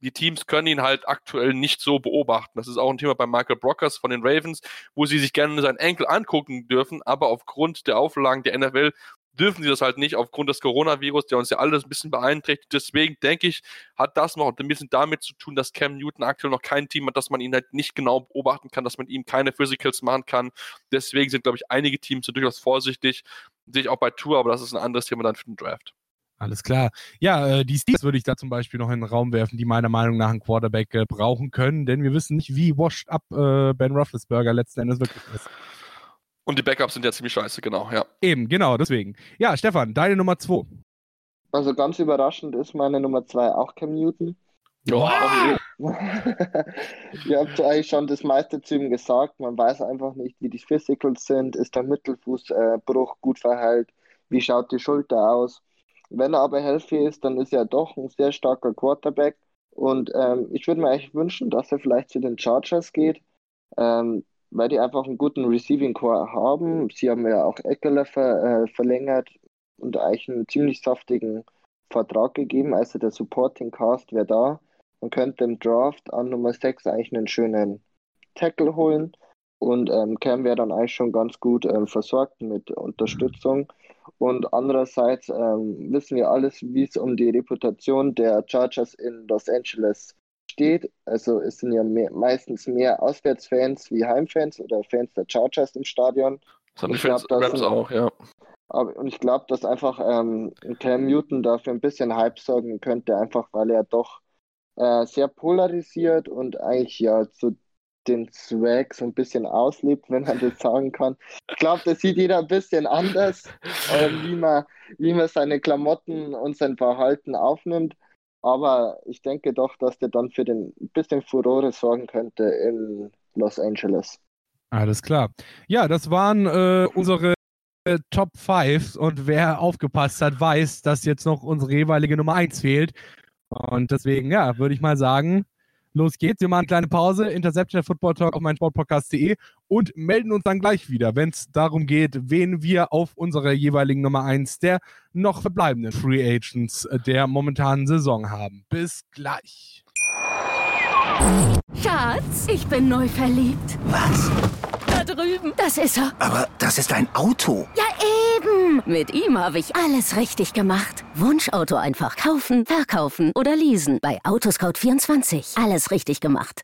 die Teams können ihn halt aktuell nicht so beobachten. Das ist auch ein Thema bei Michael Brockers von den Ravens, wo sie sich gerne seinen Enkel angucken dürfen, aber aufgrund der Auflagen der NFL dürfen sie das halt nicht aufgrund des Coronavirus, der uns ja alles ein bisschen beeinträchtigt. Deswegen denke ich, hat das noch ein bisschen damit zu tun, dass Cam Newton aktuell noch kein Team hat, dass man ihn halt nicht genau beobachten kann, dass man ihm keine Physicals machen kann. Deswegen sind, glaube ich, einige Teams durchaus vorsichtig. Sehe ich auch bei Tour, aber das ist ein anderes Thema dann für den Draft. Alles klar. Ja, äh, die Steelers würde ich da zum Beispiel noch in den Raum werfen, die meiner Meinung nach einen Quarterback äh, brauchen können, denn wir wissen nicht, wie washed up äh, Ben Roethlisberger letzten Endes wirklich ist. Und die Backups sind ja ziemlich scheiße, genau, ja. Eben, genau, deswegen. Ja, Stefan, deine Nummer 2. Also ganz überraschend ist meine Nummer 2 auch Cam Newton. Oh. Ihr habt eigentlich schon das meiste zu ihm gesagt. Man weiß einfach nicht, wie die Physicals sind. Ist der Mittelfußbruch äh, gut verheilt? Wie schaut die Schulter aus? Wenn er aber healthy ist, dann ist er doch ein sehr starker Quarterback. Und ähm, ich würde mir eigentlich wünschen, dass er vielleicht zu den Chargers geht, ähm, weil die einfach einen guten Receiving Core haben. Sie haben ja auch Eckler ver, äh, verlängert und eigentlich einen ziemlich saftigen Vertrag gegeben. Also der Supporting Cast wäre da. Man könnte im Draft an Nummer 6 eigentlich einen schönen Tackle holen. Und ähm, Cam wäre dann eigentlich schon ganz gut ähm, versorgt mit Unterstützung. Und andererseits ähm, wissen wir alles, wie es um die Reputation der Chargers in Los Angeles steht. Also es sind ja mehr, meistens mehr Auswärtsfans wie Heimfans oder Fans der Chargers im Stadion. Das haben die Fans glaub, Rams auch, ja. Aber, und ich glaube, dass einfach ähm, Cam Newton dafür ein bisschen Hype sorgen könnte, einfach weil er doch äh, sehr polarisiert und eigentlich ja zu den Swag so ein bisschen auslebt, wenn man das sagen kann. Ich glaube, das sieht jeder ein bisschen anders, äh, wie, man, wie man seine Klamotten und sein Verhalten aufnimmt. Aber ich denke doch, dass der dann für den bisschen Furore sorgen könnte in Los Angeles. Alles klar. Ja, das waren äh, unsere äh, Top 5 und wer aufgepasst hat, weiß, dass jetzt noch unsere jeweilige Nummer 1 fehlt. Und deswegen, ja, würde ich mal sagen, Los geht's, wir machen eine kleine Pause, Interception der Football Talk auf meinsportpodcast.de und melden uns dann gleich wieder, wenn es darum geht, wen wir auf unserer jeweiligen Nummer 1 der noch verbleibenden Free Agents der momentanen Saison haben. Bis gleich. Schatz, ich bin neu verliebt. Was? Da drüben. Das ist er. Aber das ist ein Auto. Ja, Mit ihm habe ich alles richtig gemacht. Wunschauto einfach kaufen, verkaufen oder leasen. Bei Autoscout24. Alles richtig gemacht.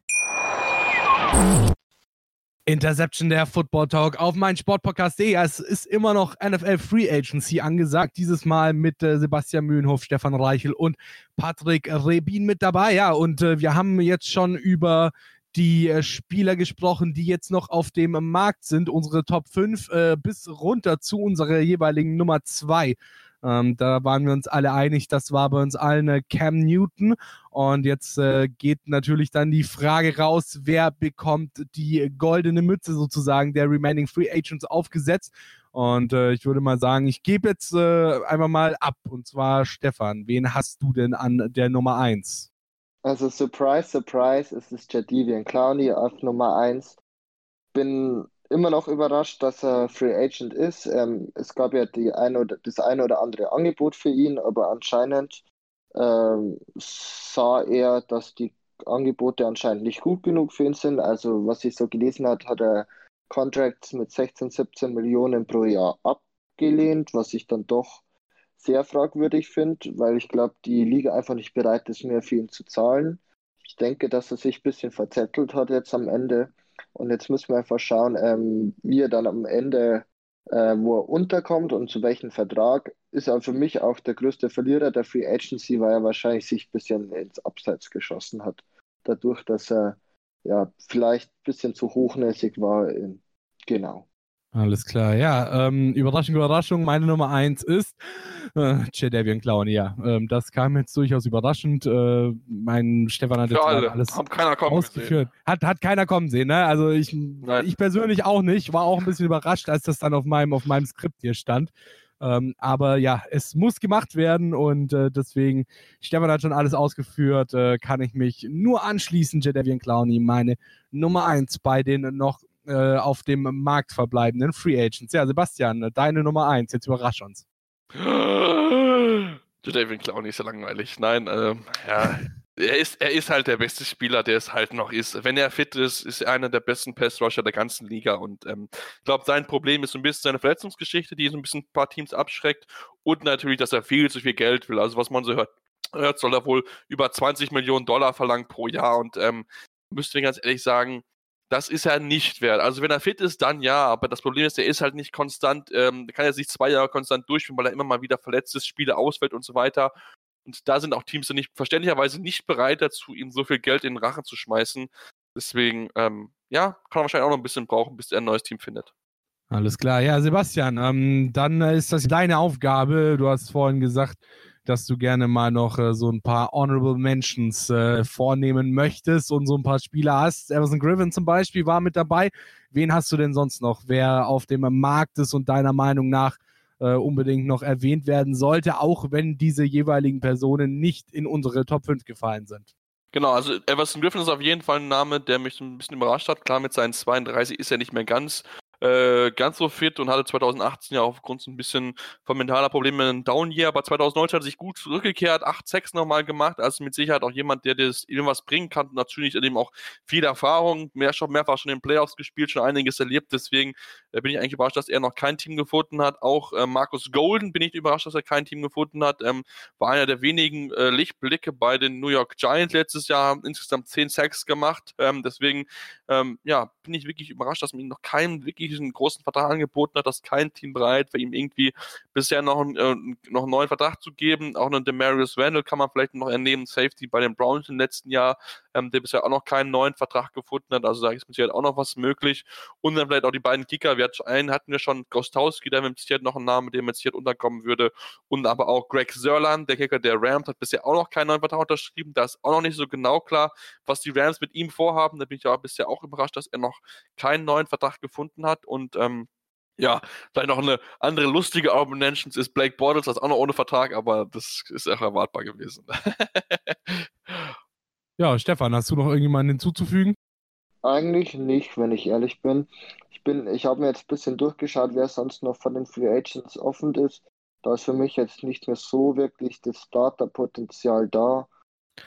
Interception der Football Talk auf mein Sportpodcast.de. Es ist immer noch NFL Free Agency angesagt. Dieses Mal mit äh, Sebastian Mühlenhof, Stefan Reichel und Patrick Rebin mit dabei. Ja, und äh, wir haben jetzt schon über die äh, Spieler gesprochen, die jetzt noch auf dem Markt sind, unsere Top 5 äh, bis runter zu unserer jeweiligen Nummer 2. Ähm, da waren wir uns alle einig, das war bei uns allen äh, Cam Newton. Und jetzt äh, geht natürlich dann die Frage raus, wer bekommt die goldene Mütze sozusagen der Remaining Free Agents aufgesetzt. Und äh, ich würde mal sagen, ich gebe jetzt äh, einfach mal ab. Und zwar Stefan, wen hast du denn an der Nummer 1? Also surprise, surprise, es ist Jadivian Clowney auf Nummer 1. Bin immer noch überrascht, dass er Free Agent ist. Ähm, es gab ja die eine oder, das eine oder andere Angebot für ihn, aber anscheinend ähm, sah er, dass die Angebote anscheinend nicht gut genug für ihn sind. Also was ich so gelesen habe, hat er Contracts mit 16, 17 Millionen pro Jahr abgelehnt, was ich dann doch sehr fragwürdig finde, weil ich glaube, die Liga einfach nicht bereit ist, mehr für ihn zu zahlen. Ich denke, dass er sich ein bisschen verzettelt hat jetzt am Ende. Und jetzt müssen wir einfach schauen, ähm, wie er dann am Ende, äh, wo er unterkommt und zu welchem Vertrag. Ist er für mich auch der größte Verlierer der Free Agency, weil er wahrscheinlich sich ein bisschen ins Abseits geschossen hat. Dadurch, dass er ja vielleicht ein bisschen zu hochnäsig war. Genau. Alles klar, ja. Ähm, Überraschung, Überraschung. Meine Nummer eins ist äh, Jadavian Clown, ja. Ähm, das kam jetzt durchaus überraschend. Äh, mein Stefan hat jetzt alle. alles Haben keiner kommen ausgeführt. Hat, hat keiner kommen sehen, ne? Also ich, ich persönlich auch nicht. War auch ein bisschen überrascht, als das dann auf meinem, auf meinem Skript hier stand. Ähm, aber ja, es muss gemacht werden und äh, deswegen, Stefan hat schon alles ausgeführt, äh, kann ich mich nur anschließen, Jadavian Clowney, meine Nummer eins bei den noch äh, auf dem Markt verbleibenden Free Agents. Ja, Sebastian, deine Nummer eins, jetzt überrasch uns. David Clowney ist ja langweilig. Nein, ähm, ja, er ist, er ist halt der beste Spieler, der es halt noch ist. Wenn er fit ist, ist er einer der besten Pass-Rusher der ganzen Liga. Und ähm, ich glaube, sein Problem ist so ein bisschen seine Verletzungsgeschichte, die so ein bisschen ein paar Teams abschreckt. Und natürlich, dass er viel zu viel Geld will. Also was man so hört, hört soll er wohl über 20 Millionen Dollar verlangen pro Jahr. Und ähm, müsste mir ganz ehrlich sagen, das ist er nicht wert. Also wenn er fit ist, dann ja, aber das Problem ist, er ist halt nicht konstant, ähm, kann er sich zwei Jahre konstant durchführen, weil er immer mal wieder verletzt ist, Spiele ausfällt und so weiter. Und da sind auch Teams nicht, verständlicherweise nicht bereit dazu, ihm so viel Geld in den Rachen zu schmeißen. Deswegen, ähm, ja, kann er wahrscheinlich auch noch ein bisschen brauchen, bis er ein neues Team findet. Alles klar. Ja, Sebastian, ähm, dann ist das deine Aufgabe. Du hast vorhin gesagt, dass du gerne mal noch äh, so ein paar Honorable Mentions äh, vornehmen möchtest und so ein paar Spieler hast. Everson Griffin zum Beispiel war mit dabei. Wen hast du denn sonst noch, wer auf dem Markt ist und deiner Meinung nach äh, unbedingt noch erwähnt werden sollte, auch wenn diese jeweiligen Personen nicht in unsere Top 5 gefallen sind. Genau, also Everson Griffin ist auf jeden Fall ein Name, der mich ein bisschen überrascht hat. Klar, mit seinen 32 ist er nicht mehr ganz äh, ganz so fit und hatte 2018 ja aufgrund so ein bisschen von mentaler Probleme einen Down-Year, aber 2019 hat er sich gut zurückgekehrt, 8-6 nochmal gemacht, also mit Sicherheit auch jemand, der das irgendwas bringen kann, natürlich eben auch viel Erfahrung, mehr, schon mehrfach schon in den Playoffs gespielt, schon einiges erlebt, deswegen äh, bin ich eigentlich überrascht, dass er noch kein Team gefunden hat, auch äh, Markus Golden bin ich überrascht, dass er kein Team gefunden hat, ähm, war einer der wenigen äh, Lichtblicke bei den New York Giants letztes Jahr, insgesamt 10 Sacks gemacht, ähm, deswegen ähm, ja, bin ich wirklich überrascht, dass man ihn noch keinen wirklich einen großen Vertrag angeboten hat, dass kein Team bereit war, ihm irgendwie bisher noch, äh, noch einen neuen Vertrag zu geben. Auch einen Demarius Randall kann man vielleicht noch ernehmen, Safety bei den Browns im letzten Jahr, ähm, der bisher auch noch keinen neuen Vertrag gefunden hat. Also da ist mit Sicherheit auch noch was möglich. Und dann vielleicht auch die beiden Kicker. Wir hatten, einen hatten wir schon, Gostowski, der mit Sicherheit noch ein Name, der mit Sicherheit unterkommen würde. Und aber auch Greg Sörland, der Kicker der Rams, hat bisher auch noch keinen neuen Vertrag unterschrieben. Da ist auch noch nicht so genau klar, was die Rams mit ihm vorhaben. Da bin ich aber bisher auch überrascht, dass er noch keinen neuen Vertrag gefunden hat. Und ähm, ja, vielleicht noch eine andere lustige Urban Mentions ist Blake Bortles, das ist auch noch ohne Vertrag, aber das ist auch erwartbar gewesen. ja, Stefan, hast du noch irgendjemanden hinzuzufügen? Eigentlich nicht, wenn ich ehrlich bin. Ich bin, ich habe mir jetzt ein bisschen durchgeschaut, wer sonst noch von den Free Agents offen ist. Da ist für mich jetzt nicht mehr so wirklich das Starter-Potenzial da.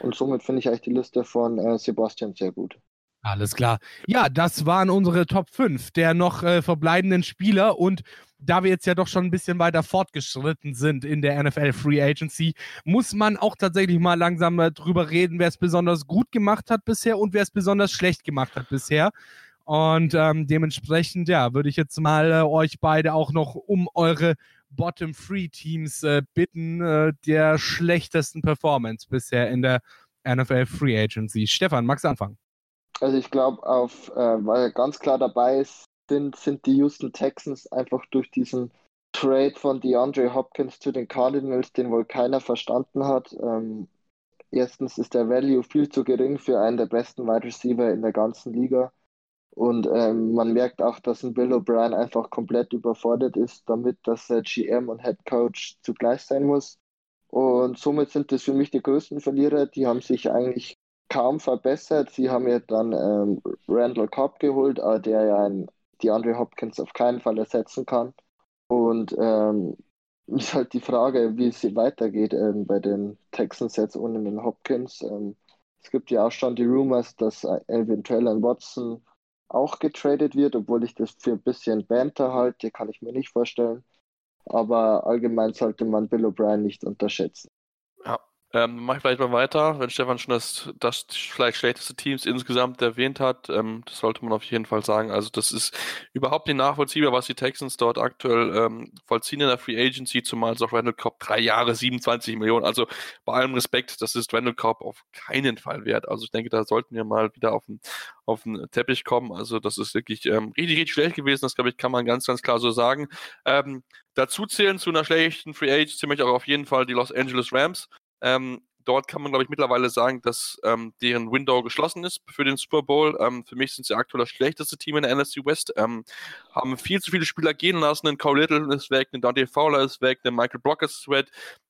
Und somit finde ich eigentlich die Liste von äh, Sebastian sehr gut. Alles klar. Ja, das waren unsere Top 5 der noch äh, verbleibenden Spieler. Und da wir jetzt ja doch schon ein bisschen weiter fortgeschritten sind in der NFL Free Agency, muss man auch tatsächlich mal langsam äh, drüber reden, wer es besonders gut gemacht hat bisher und wer es besonders schlecht gemacht hat bisher. Und ähm, dementsprechend, ja, würde ich jetzt mal äh, euch beide auch noch um eure Bottom Free Teams äh, bitten, äh, der schlechtesten Performance bisher in der NFL Free Agency. Stefan, magst du anfangen? Also ich glaube, auf, äh, weil ganz klar dabei ist, sind, sind die Houston Texans einfach durch diesen Trade von DeAndre Hopkins zu den Cardinals, den wohl keiner verstanden hat. Ähm, erstens ist der Value viel zu gering für einen der besten Wide Receiver in der ganzen Liga. Und ähm, man merkt auch, dass ein Bill O'Brien einfach komplett überfordert ist, damit dass er GM und Head Coach zugleich sein muss. Und somit sind das für mich die größten Verlierer. Die haben sich eigentlich kaum verbessert. Sie haben ja dann ähm, Randall Cobb geholt, äh, der ja ein, die Andre Hopkins auf keinen Fall ersetzen kann. Und ähm, ist halt die Frage, wie es weitergeht ähm, bei den Texans jetzt ohne den Hopkins. Ähm, es gibt ja auch schon die Rumors, dass äh, eventuell ein Watson auch getradet wird, obwohl ich das für ein bisschen Banter halte, kann ich mir nicht vorstellen. Aber allgemein sollte man Bill O'Brien nicht unterschätzen. Ähm, mach ich vielleicht mal weiter, wenn Stefan schon das, das vielleicht schlechteste Teams insgesamt erwähnt hat. Ähm, das sollte man auf jeden Fall sagen. Also das ist überhaupt nicht nachvollziehbar, was die Texans dort aktuell ähm, vollziehen in der Free Agency, zumal es auch Randall Cobb drei Jahre 27 Millionen. Also bei allem Respekt, das ist Randall Cobb auf keinen Fall wert. Also ich denke, da sollten wir mal wieder auf den, auf den Teppich kommen. Also das ist wirklich ähm, richtig, richtig schlecht gewesen. Das glaube ich, kann man ganz, ganz klar so sagen. Ähm, dazu zählen zu einer schlechten Free Agency möchte ich auch auf jeden Fall die Los Angeles Rams. Ähm, dort kann man, glaube ich, mittlerweile sagen, dass ähm, deren Window geschlossen ist für den Super Bowl. Ähm, für mich sind sie aktuell das schlechteste Team in der NFC West. Ähm, haben viel zu viele Spieler gehen lassen. Ein Cole Little ist weg, ein Dante Fowler ist weg, ein Michael Brock ist weg.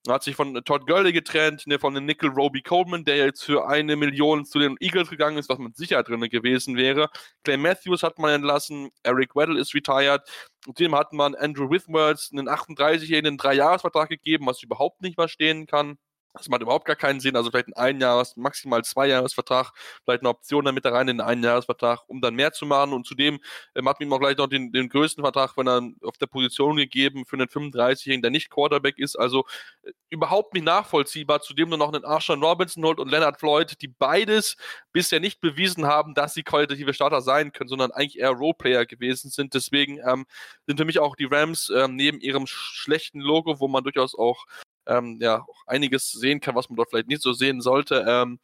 Hat sich von Todd Gurley getrennt, ne, von dem Nickel Roby Coleman, der jetzt für eine Million zu den Eagles gegangen ist, was mit Sicherheit drin gewesen wäre. Clay Matthews hat man entlassen, Eric Weddle ist retired. Zudem hat man Andrew Withworth einen 38-jährigen Dreijahresvertrag gegeben, was überhaupt nicht verstehen kann. Das macht überhaupt gar keinen Sinn. Also vielleicht ein Einjahres-, maximal Zweijahresvertrag, vielleicht eine Option damit da rein in einen Einjahresvertrag, um dann mehr zu machen. Und zudem ähm, hat man ihm auch gleich noch den, den größten Vertrag, wenn er auf der Position gegeben für einen 35-Jährigen, der nicht Quarterback ist. Also äh, überhaupt nicht nachvollziehbar. Zudem nur noch einen Arshan Robinson holt und Leonard Floyd, die beides bisher nicht bewiesen haben, dass sie qualitative Starter sein können, sondern eigentlich eher Roleplayer gewesen sind. Deswegen ähm, sind für mich auch die Rams ähm, neben ihrem schlechten Logo, wo man durchaus auch ähm, ja auch einiges sehen kann, was man dort vielleicht nicht so sehen sollte. Ähm,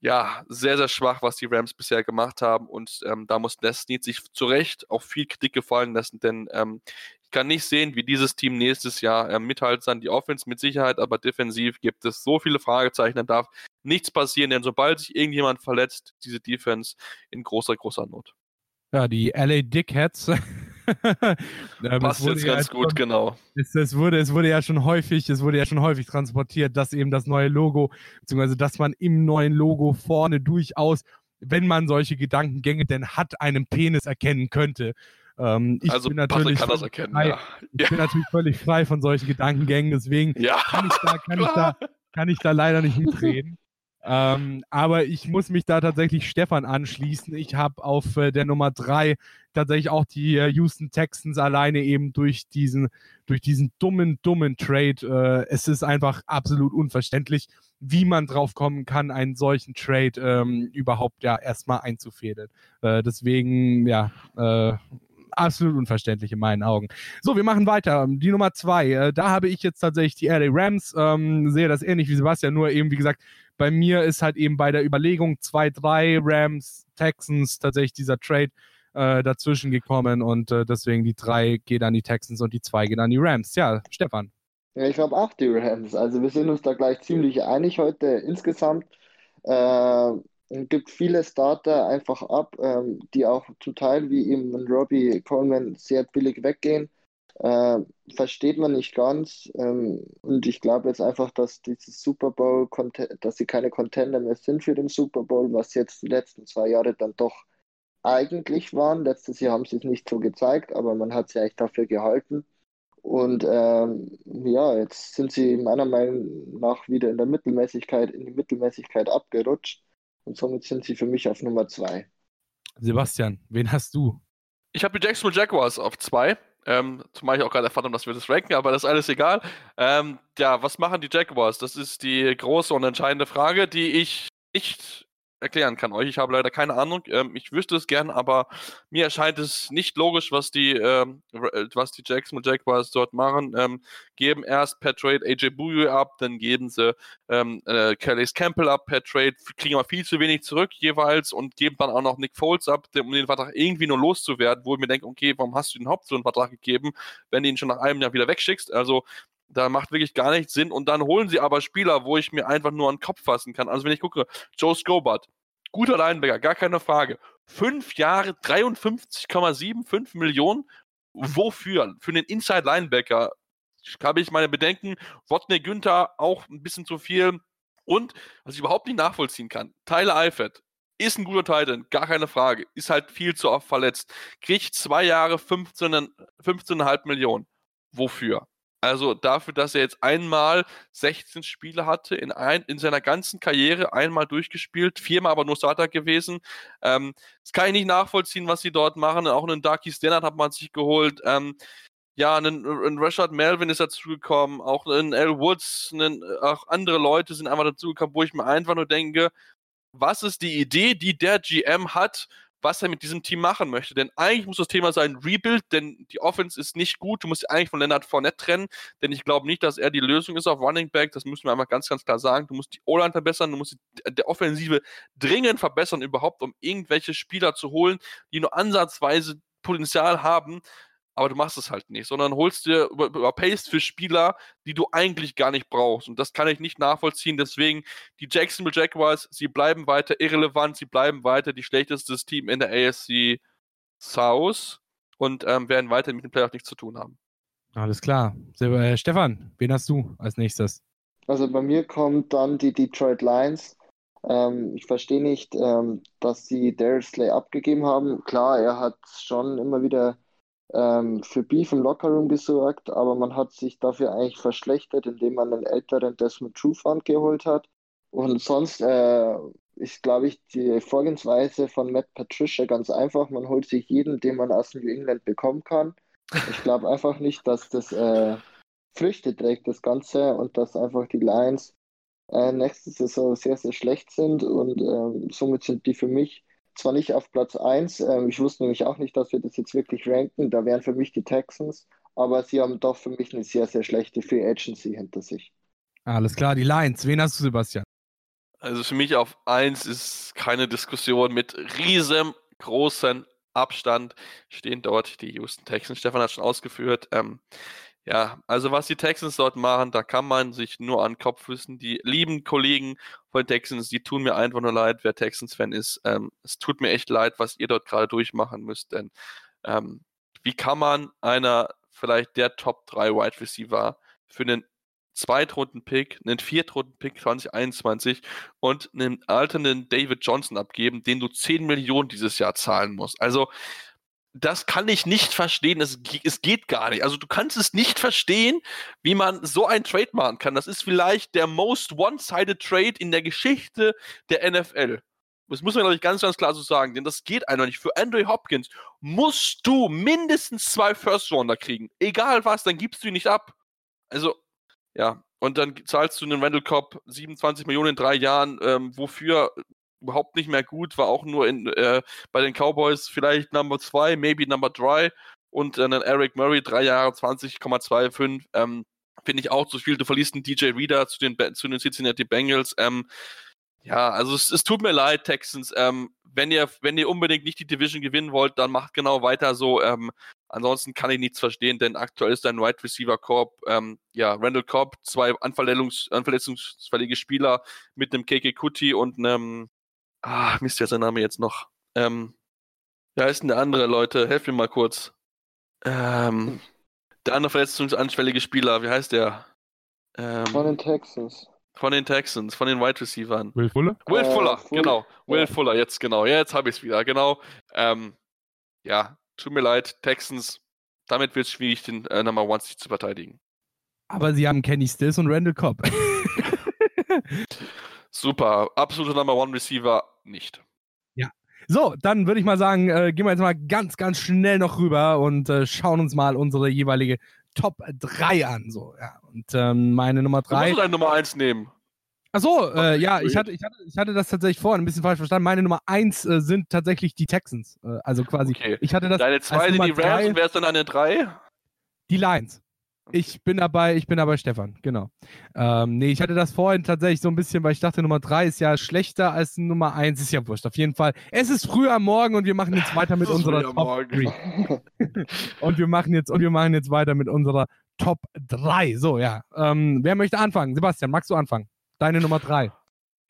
ja, sehr, sehr schwach, was die Rams bisher gemacht haben. Und ähm, da muss Les Snead sich zu Recht auch viel Kritik gefallen lassen, denn ähm, ich kann nicht sehen, wie dieses Team nächstes Jahr äh, mithalten kann. Die Offense mit Sicherheit, aber defensiv gibt es so viele Fragezeichen, da darf nichts passieren, denn sobald sich irgendjemand verletzt, diese Defense in großer, großer Not. Ja, die LA Dickheads ähm, Passt jetzt ganz ja gut, schon, genau. Es, es, wurde, es wurde ja schon häufig, es wurde ja schon häufig transportiert, dass eben das neue Logo, beziehungsweise dass man im neuen Logo vorne durchaus, wenn man solche Gedankengänge denn hat, einen Penis erkennen könnte. Ähm, ich also bin natürlich kann das erkennen, frei, ja. Ich ja. bin natürlich völlig frei von solchen Gedankengängen, deswegen ja. kann, ich da, kann, ich da, kann ich da leider nicht mitreden. Ähm, aber ich muss mich da tatsächlich Stefan anschließen. Ich habe auf äh, der Nummer drei tatsächlich auch die äh, Houston Texans alleine eben durch diesen, durch diesen dummen, dummen Trade. Äh, es ist einfach absolut unverständlich, wie man drauf kommen kann, einen solchen Trade ähm, überhaupt ja erstmal einzufädeln. Äh, deswegen, ja, äh, absolut unverständlich in meinen Augen. So, wir machen weiter. Die Nummer zwei, äh, da habe ich jetzt tatsächlich die LA Rams, ähm, sehe das ähnlich wie Sebastian, nur eben, wie gesagt, bei mir ist halt eben bei der Überlegung 2-3 Rams, Texans tatsächlich dieser Trade äh, dazwischen gekommen und äh, deswegen die 3 geht an die Texans und die 2 geht an die Rams. Ja, Stefan. Ja, ich glaube auch die Rams. Also wir sind uns da gleich ziemlich einig heute insgesamt. Äh, gibt viele Starter einfach ab, ähm, die auch zum Teil wie eben Robbie Coleman sehr billig weggehen äh, versteht man nicht ganz. Ähm, und ich glaube jetzt einfach, dass dieses Super Bowl, dass sie keine Contender mehr sind für den Super Bowl, was jetzt die letzten zwei Jahre dann doch eigentlich waren. Letztes Jahr haben sie es nicht so gezeigt, aber man hat sie eigentlich dafür gehalten. Und ähm, ja, jetzt sind sie meiner Meinung nach wieder in der Mittelmäßigkeit, in die Mittelmäßigkeit abgerutscht. Und somit sind sie für mich auf Nummer zwei. Sebastian, wen hast du? Ich habe die Jacksonville Jaguars auf zwei. Ähm, zumal ich auch gerade erfahren habe, dass wir das ranken, aber das ist alles egal. Ähm, ja, was machen die Jaguars? Das ist die große und entscheidende Frage, die ich nicht erklären kann euch. Ich habe leider keine Ahnung. Ähm, ich wüsste es gern, aber mir erscheint es nicht logisch, was die, ähm, was die Jacksonville Jaguars dort machen. Ähm, geben erst per Trade AJ Bouye ab, dann geben sie ähm, äh, Calais Campbell ab per Trade, kriegen aber viel zu wenig zurück jeweils und geben dann auch noch Nick Foles ab, um den Vertrag irgendwie nur loszuwerden, wo ich mir denke, okay, warum hast du den Haupt so einen Vertrag gegeben, wenn du ihn schon nach einem Jahr wieder wegschickst? Also da macht wirklich gar nichts Sinn. Und dann holen sie aber Spieler, wo ich mir einfach nur an den Kopf fassen kann. Also wenn ich gucke, Joe Scobart, guter Linebacker, gar keine Frage. Fünf Jahre, 53,75 Millionen. Wofür? Für den Inside Linebacker habe ich meine Bedenken. Wotne Günther auch ein bisschen zu viel. Und, was ich überhaupt nicht nachvollziehen kann, Tyler Eifert ist ein guter Titan, gar keine Frage. Ist halt viel zu oft verletzt. Kriegt zwei Jahre 15,5 15 Millionen. Wofür? Also dafür, dass er jetzt einmal 16 Spiele hatte, in, ein, in seiner ganzen Karriere einmal durchgespielt, viermal aber nur Starter gewesen. Ähm, das kann ich nicht nachvollziehen, was sie dort machen. Auch einen Darky Stannard hat man sich geholt. Ähm, ja, ein, ein Rashad Melvin ist dazugekommen, auch ein L. Woods, einen, auch andere Leute sind einfach dazugekommen, wo ich mir einfach nur denke, was ist die Idee, die der GM hat, was er mit diesem Team machen möchte. Denn eigentlich muss das Thema sein Rebuild, denn die Offense ist nicht gut. Du musst dich eigentlich von Leonard Fournette trennen, denn ich glaube nicht, dass er die Lösung ist auf Running Back. Das müssen wir einmal ganz, ganz klar sagen. Du musst die O-Line verbessern, du musst die, der Offensive dringend verbessern, überhaupt, um irgendwelche Spieler zu holen, die nur ansatzweise Potenzial haben aber du machst es halt nicht, sondern holst dir, überpayst für Spieler, die du eigentlich gar nicht brauchst. Und das kann ich nicht nachvollziehen. Deswegen, die Jacksonville Jaguars, sie bleiben weiter irrelevant, sie bleiben weiter die schlechteste Team in der ASC South und ähm, werden weiter mit dem Playoff nichts zu tun haben. Alles klar. Äh, Stefan, wen hast du als nächstes? Also bei mir kommt dann die Detroit Lions. Ähm, ich verstehe nicht, ähm, dass sie Darius Slay abgegeben haben. Klar, er hat schon immer wieder ähm, für Beef im Lockerroom gesorgt, aber man hat sich dafür eigentlich verschlechtert, indem man einen älteren Desmond Trufant geholt hat. Und sonst äh, ist, glaube ich, die Vorgehensweise von Matt Patricia ganz einfach. Man holt sich jeden, den man aus New England bekommen kann. Ich glaube einfach nicht, dass das äh, Früchte trägt, das Ganze, und dass einfach die Lions äh, nächste Saison sehr, sehr schlecht sind. Und ähm, somit sind die für mich zwar nicht auf Platz 1, ähm, ich wusste nämlich auch nicht, dass wir das jetzt wirklich ranken, da wären für mich die Texans, aber sie haben doch für mich eine sehr, sehr schlechte Free Agency hinter sich. Alles klar, die Lions. Wen hast du, Sebastian? Also für mich auf 1 ist keine Diskussion mit riesengroßen Abstand stehen dort die Houston Texans. Stefan hat schon ausgeführt. Ähm, ja, also was die Texans dort machen, da kann man sich nur an den Kopf wissen. Die lieben Kollegen von Texans, die tun mir einfach nur leid, wer Texans-Fan ist. Ähm, es tut mir echt leid, was ihr dort gerade durchmachen müsst, denn ähm, wie kann man einer vielleicht der Top 3 Wide Receiver für einen Zweitrunden-Pick, einen Viertrunden-Pick 2021 und einen alternden David Johnson abgeben, den du 10 Millionen dieses Jahr zahlen musst. Also, das kann ich nicht verstehen. Es, es geht gar nicht. Also, du kannst es nicht verstehen, wie man so ein Trade machen kann. Das ist vielleicht der most one-sided Trade in der Geschichte der NFL. Das muss man, glaube ich, ganz, ganz klar so sagen, denn das geht einfach nicht. Für Andrew Hopkins musst du mindestens zwei First-Rounder kriegen. Egal was, dann gibst du ihn nicht ab. Also, ja, und dann zahlst du einen Randall Cobb 27 Millionen in drei Jahren, ähm, wofür überhaupt nicht mehr gut, war auch nur in, äh, bei den Cowboys vielleicht Number 2, maybe Number 3 und dann Eric Murray, drei Jahre 20,25, ähm, finde ich auch zu viel. Du verliest einen DJ Reader zu den, zu den Cincinnati Bengals. Ähm, ja, also es, es, tut mir leid, Texans. Ähm, wenn ihr, wenn ihr unbedingt nicht die Division gewinnen wollt, dann macht genau weiter so. Ähm, ansonsten kann ich nichts verstehen, denn aktuell ist dein Wide Receiver Corp, ähm, ja, Randall Cobb, zwei Anverletzungs anverletzungsfällige Spieler mit einem KK Kuti und einem, ah, Mist, ja sein Name jetzt noch. Ähm, wer heißt denn der andere, Leute? Helft mir mal kurz. Ähm, der andere verletzungsanfällige Spieler, wie heißt der? Ähm, Von den Texans. Von den Texans, von den Wide Receivers. Will Fuller? Will äh, Fuller, Fuller, genau. Will ja. Fuller, jetzt genau. Ja, jetzt habe ich es wieder, genau. Ähm, ja, tut mir leid, Texans. Damit wird es schwierig, den äh, Number One sich zu verteidigen. Aber sie haben Kenny Stills und Randall Cobb. Super, absoluter Number One Receiver nicht. Ja. So, dann würde ich mal sagen, äh, gehen wir jetzt mal ganz, ganz schnell noch rüber und äh, schauen uns mal unsere jeweilige Top 3 an. So, ja. Und ähm, meine Nummer 3. Du musst deine Nummer 1 nehmen. Achso, äh, ja, ich hatte, ich, hatte, ich hatte das tatsächlich vorhin ein bisschen falsch verstanden. Meine Nummer 1 äh, sind tatsächlich die Texans. Äh, also quasi. Okay. Ich hatte das Deine 2 sind die Rams und wer ist dann eine 3? Die Lions. Ich bin dabei, ich bin dabei Stefan, genau. Ähm, nee, ich hatte das vorhin tatsächlich so ein bisschen, weil ich dachte, Nummer 3 ist ja schlechter als Nummer 1. Ist ja wurscht, auf jeden Fall. Es ist früh am Morgen und wir machen jetzt weiter mit unserer Top 3. und wir machen jetzt, und wir machen jetzt weiter mit unserer Top 3. So, ja. Ähm, wer möchte anfangen? Sebastian, magst du anfangen? Deine Nummer 3.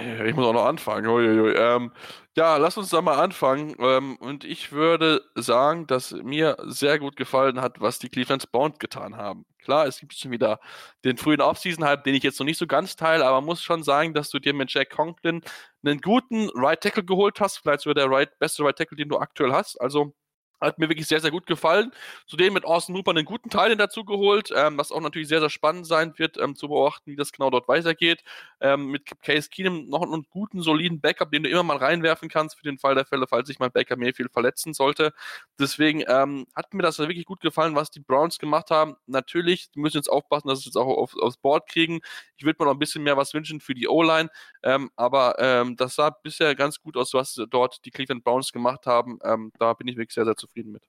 Ich muss auch noch anfangen. Ähm, ja, lass uns da mal anfangen. Ähm, und ich würde sagen, dass mir sehr gut gefallen hat, was die Cleveland Bound getan haben. Klar, es gibt schon wieder den frühen Offseason-Hype, den ich jetzt noch nicht so ganz teile, aber muss schon sagen, dass du dir mit Jack Conklin einen guten Right Tackle geholt hast. Vielleicht sogar der right, beste Right Tackle, den du aktuell hast. Also hat mir wirklich sehr, sehr gut gefallen. Zudem mit Austin Hooper einen guten Teil dazu geholt, ähm, was auch natürlich sehr, sehr spannend sein wird, ähm, zu beobachten, wie das genau dort weitergeht. Ähm, mit Case Keenum noch einen guten, soliden Backup, den du immer mal reinwerfen kannst für den Fall der Fälle, falls sich mal Baker Mayfield verletzen sollte. Deswegen ähm, hat mir das wirklich gut gefallen, was die Browns gemacht haben. Natürlich, die müssen jetzt aufpassen, dass sie es jetzt auch auf, aufs Board kriegen. Ich würde mir noch ein bisschen mehr was wünschen für die O-Line, ähm, aber ähm, das sah bisher ganz gut aus, was dort die Cleveland Browns gemacht haben. da bin ich wirklich sehr, sehr zufrieden zufrieden mit.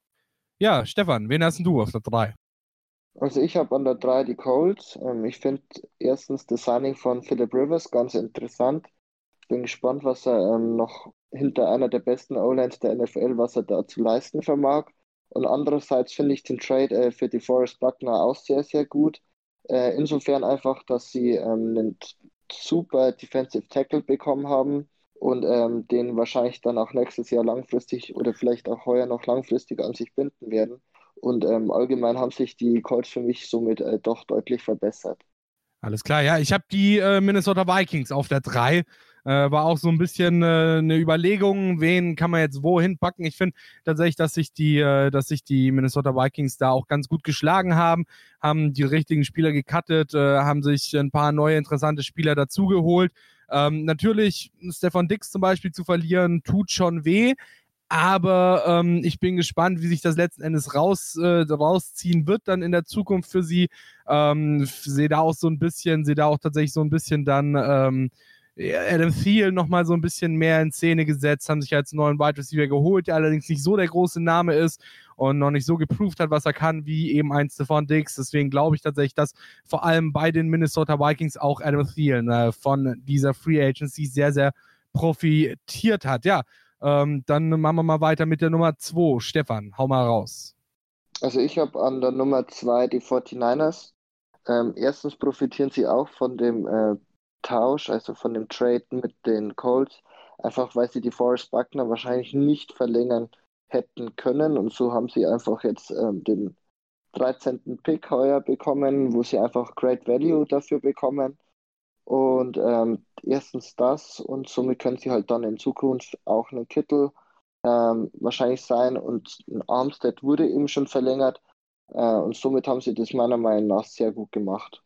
Ja, Stefan, wen hast du auf der 3? Also ich habe an der 3 die Colts. Ähm, ich finde erstens das Signing von Philip Rivers ganz interessant. Bin gespannt, was er ähm, noch hinter einer der besten O-Lines der NFL, was er da zu leisten vermag. Und andererseits finde ich den Trade äh, für die Forest Buckner auch sehr, sehr gut. Äh, insofern einfach, dass sie ähm, einen super Defensive Tackle bekommen haben, und ähm, den wahrscheinlich dann auch nächstes Jahr langfristig oder vielleicht auch heuer noch langfristig an sich binden werden. Und ähm, allgemein haben sich die Colts für mich somit äh, doch deutlich verbessert. Alles klar, ja. Ich habe die äh, Minnesota Vikings auf der 3. Äh, war auch so ein bisschen äh, eine Überlegung, wen kann man jetzt wohin packen. Ich finde tatsächlich, dass sich die, äh, dass sich die Minnesota Vikings da auch ganz gut geschlagen haben, haben die richtigen Spieler gecuttet, äh, haben sich ein paar neue interessante Spieler dazugeholt. Ähm, natürlich, Stefan Dix zum Beispiel zu verlieren, tut schon weh. Aber ähm, ich bin gespannt, wie sich das letzten Endes raus, äh, rausziehen wird dann in der Zukunft für sie. Ähm, sehe da auch so ein bisschen, sehe da auch tatsächlich so ein bisschen dann ähm, Adam Thiel nochmal so ein bisschen mehr in Szene gesetzt, haben sich als neuen Wide Receiver geholt, der allerdings nicht so der große Name ist und noch nicht so geproved hat, was er kann, wie eben ein Stephon Diggs. Deswegen glaube ich tatsächlich, dass vor allem bei den Minnesota Vikings auch Adam Thiel äh, von dieser Free Agency sehr, sehr profitiert hat. Ja, ähm, dann machen wir mal weiter mit der Nummer 2. Stefan, hau mal raus. Also ich habe an der Nummer 2 die 49ers. Ähm, erstens profitieren sie auch von dem äh, Tausch, also von dem Trade mit den Colts, einfach weil sie die Forrest Buckner wahrscheinlich nicht verlängern hätten können. Und so haben sie einfach jetzt ähm, den 13. Pick heuer bekommen, wo sie einfach Great Value dafür bekommen. Und ähm, erstens das und somit können sie halt dann in Zukunft auch einen Kittel ähm, wahrscheinlich sein und ein Armstead wurde eben schon verlängert äh, und somit haben sie das meiner Meinung nach sehr gut gemacht.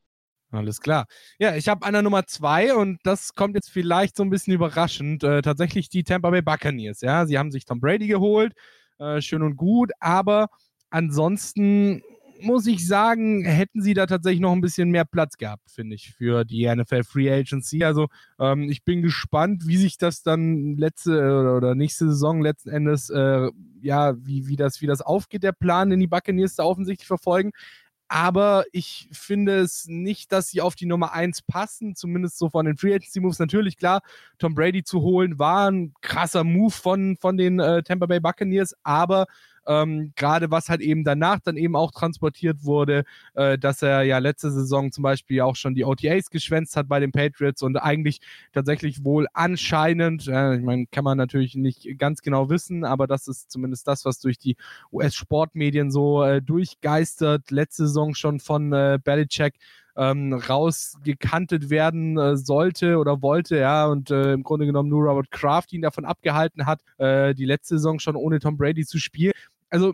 Alles klar. Ja, ich habe einer Nummer zwei und das kommt jetzt vielleicht so ein bisschen überraschend. Äh, tatsächlich die Tampa Bay Buccaneers. Ja, sie haben sich Tom Brady geholt, äh, schön und gut, aber ansonsten muss ich sagen, hätten sie da tatsächlich noch ein bisschen mehr Platz gehabt, finde ich, für die NFL Free Agency. Also ähm, ich bin gespannt, wie sich das dann letzte oder, oder nächste Saison letzten Endes, äh, ja, wie, wie, das, wie das aufgeht, der Plan, den die Buccaneers da offensichtlich verfolgen. Aber ich finde es nicht, dass sie auf die Nummer 1 passen, zumindest so von den Free Agency Moves. Natürlich, klar, Tom Brady zu holen war ein krasser Move von, von den äh, Tampa Bay Buccaneers, aber ähm, gerade was halt eben danach dann eben auch transportiert wurde, äh, dass er ja letzte Saison zum Beispiel auch schon die OTAs geschwänzt hat bei den Patriots und eigentlich tatsächlich wohl anscheinend, äh, ich meine, kann man natürlich nicht ganz genau wissen, aber das ist zumindest das, was durch die US-Sportmedien so äh, durchgeistert, letzte Saison schon von äh, Belichick ähm, rausgekantet werden äh, sollte oder wollte, ja, und äh, im Grunde genommen nur Robert Kraft ihn davon abgehalten hat, äh, die letzte Saison schon ohne Tom Brady zu spielen also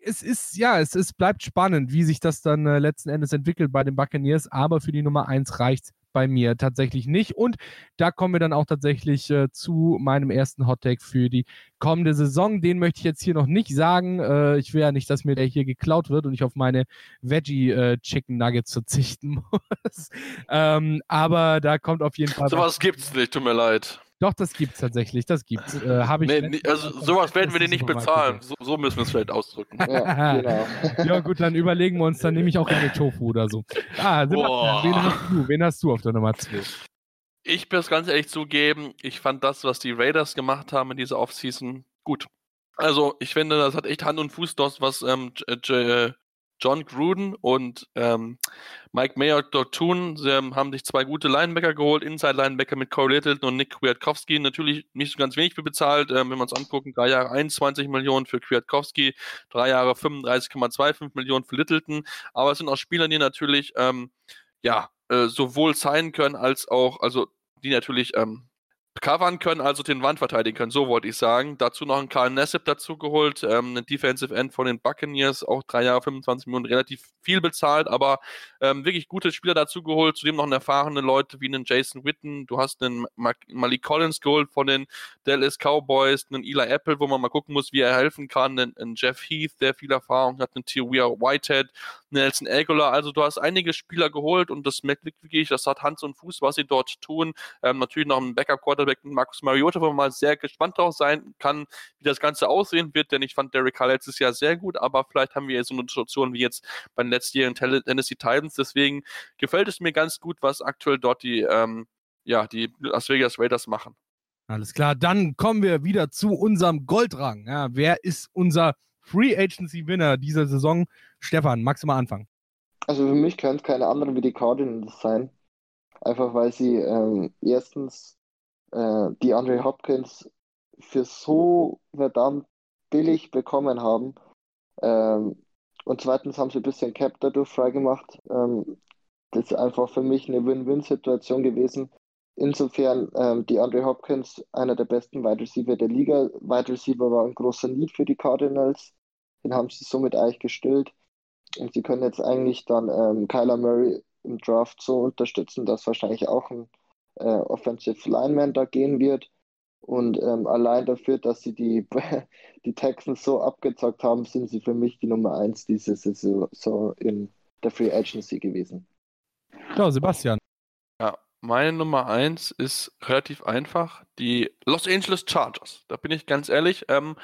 es ist, ja, es, es bleibt spannend, wie sich das dann äh, letzten Endes entwickelt bei den Buccaneers, aber für die Nummer 1 reicht bei mir tatsächlich nicht. Und da kommen wir dann auch tatsächlich äh, zu meinem ersten Hottake für die kommende Saison. Den möchte ich jetzt hier noch nicht sagen. Äh, ich will ja nicht, dass mir der hier geklaut wird und ich auf meine Veggie äh, Chicken Nuggets verzichten muss. ähm, aber da kommt auf jeden Fall. Sowas gibt's nicht, tut mir leid. Doch, das gibt's tatsächlich, das gibt's. Äh, Habe ich. Nee, also sowas werden wir dir nicht bezahlen. So, so, müssen wir es vielleicht ausdrücken. Ja, genau. ja, gut, dann überlegen wir uns, dann nehme ich auch eine Tofu oder so. Ah, Sebastian, wen hast du? Wen hast du auf der Nummer 2? Ich muss ganz ehrlich zugeben, ich fand das, was die Raiders gemacht haben in dieser Offseason, gut. Also, ich finde, das hat echt Hand und Fuß, das, was ähm, John Gruden und ähm, Mike Mayer dort tun. Sie haben sich zwei gute Linebacker geholt, Inside-Linebacker mit Corey Littleton und Nick Kwiatkowski. Natürlich nicht so ganz wenig für bezahlt, ähm, wenn wir uns angucken. Drei Jahre 21 Millionen für Kwiatkowski, drei Jahre 35,25 Millionen für Littleton. Aber es sind auch Spieler, die natürlich ähm, ja äh, sowohl sein können als auch, also die natürlich ähm, covern können, also den Wand verteidigen können, so wollte ich sagen. Dazu noch einen Karl Nassib dazu geholt, ähm, einen Defensive End von den Buccaneers, auch drei Jahre 25 Millionen, relativ viel bezahlt, aber ähm, wirklich gute Spieler dazu geholt, zudem noch einen erfahrene Leute wie einen Jason Witten, du hast einen Malik Collins geholt von den Dallas Cowboys, einen Eli Apple, wo man mal gucken muss, wie er helfen kann, einen, einen Jeff Heath, der viel Erfahrung hat, einen Tiawia Whitehead, Nelson Aguilar, also du hast einige Spieler geholt und das merkt wirklich, das hat Hand und Fuß, was sie dort tun. Ähm, natürlich noch ein Backup-Quarterback, Markus Mariota, wo man mal sehr gespannt drauf sein kann, wie das Ganze aussehen wird, denn ich fand Derek Carr letztes Jahr sehr gut, aber vielleicht haben wir so eine Situation wie jetzt bei den letztjährigen Tennessee Titans, deswegen gefällt es mir ganz gut, was aktuell dort die, ähm, ja, die Las Vegas Raiders machen. Alles klar, dann kommen wir wieder zu unserem Goldrang. Ja, wer ist unser Free Agency Winner dieser Saison? Stefan, magst du mal anfangen? Also für mich können es keine anderen wie die Cardinals sein. Einfach weil sie ähm, erstens äh, die Andre Hopkins für so verdammt billig bekommen haben. Ähm, und zweitens haben sie ein bisschen Cap dadurch freigemacht. Ähm, das ist einfach für mich eine Win-Win-Situation gewesen. Insofern, ähm, die Andre Hopkins, einer der besten Wide Receiver der Liga. Wide Receiver war ein großer Need für die Cardinals. Den haben sie somit eigentlich gestillt. Und sie können jetzt eigentlich dann ähm, Kyler Murray im Draft so unterstützen, dass wahrscheinlich auch ein äh, Offensive Lineman da gehen wird. Und ähm, allein dafür, dass sie die, die Texans so abgezockt haben, sind sie für mich die Nummer 1 diese Saison so in der Free Agency gewesen. Ja, Sebastian. Ja, meine Nummer 1 ist relativ einfach. Die Los Angeles Chargers. Da bin ich ganz ehrlich. Ähm,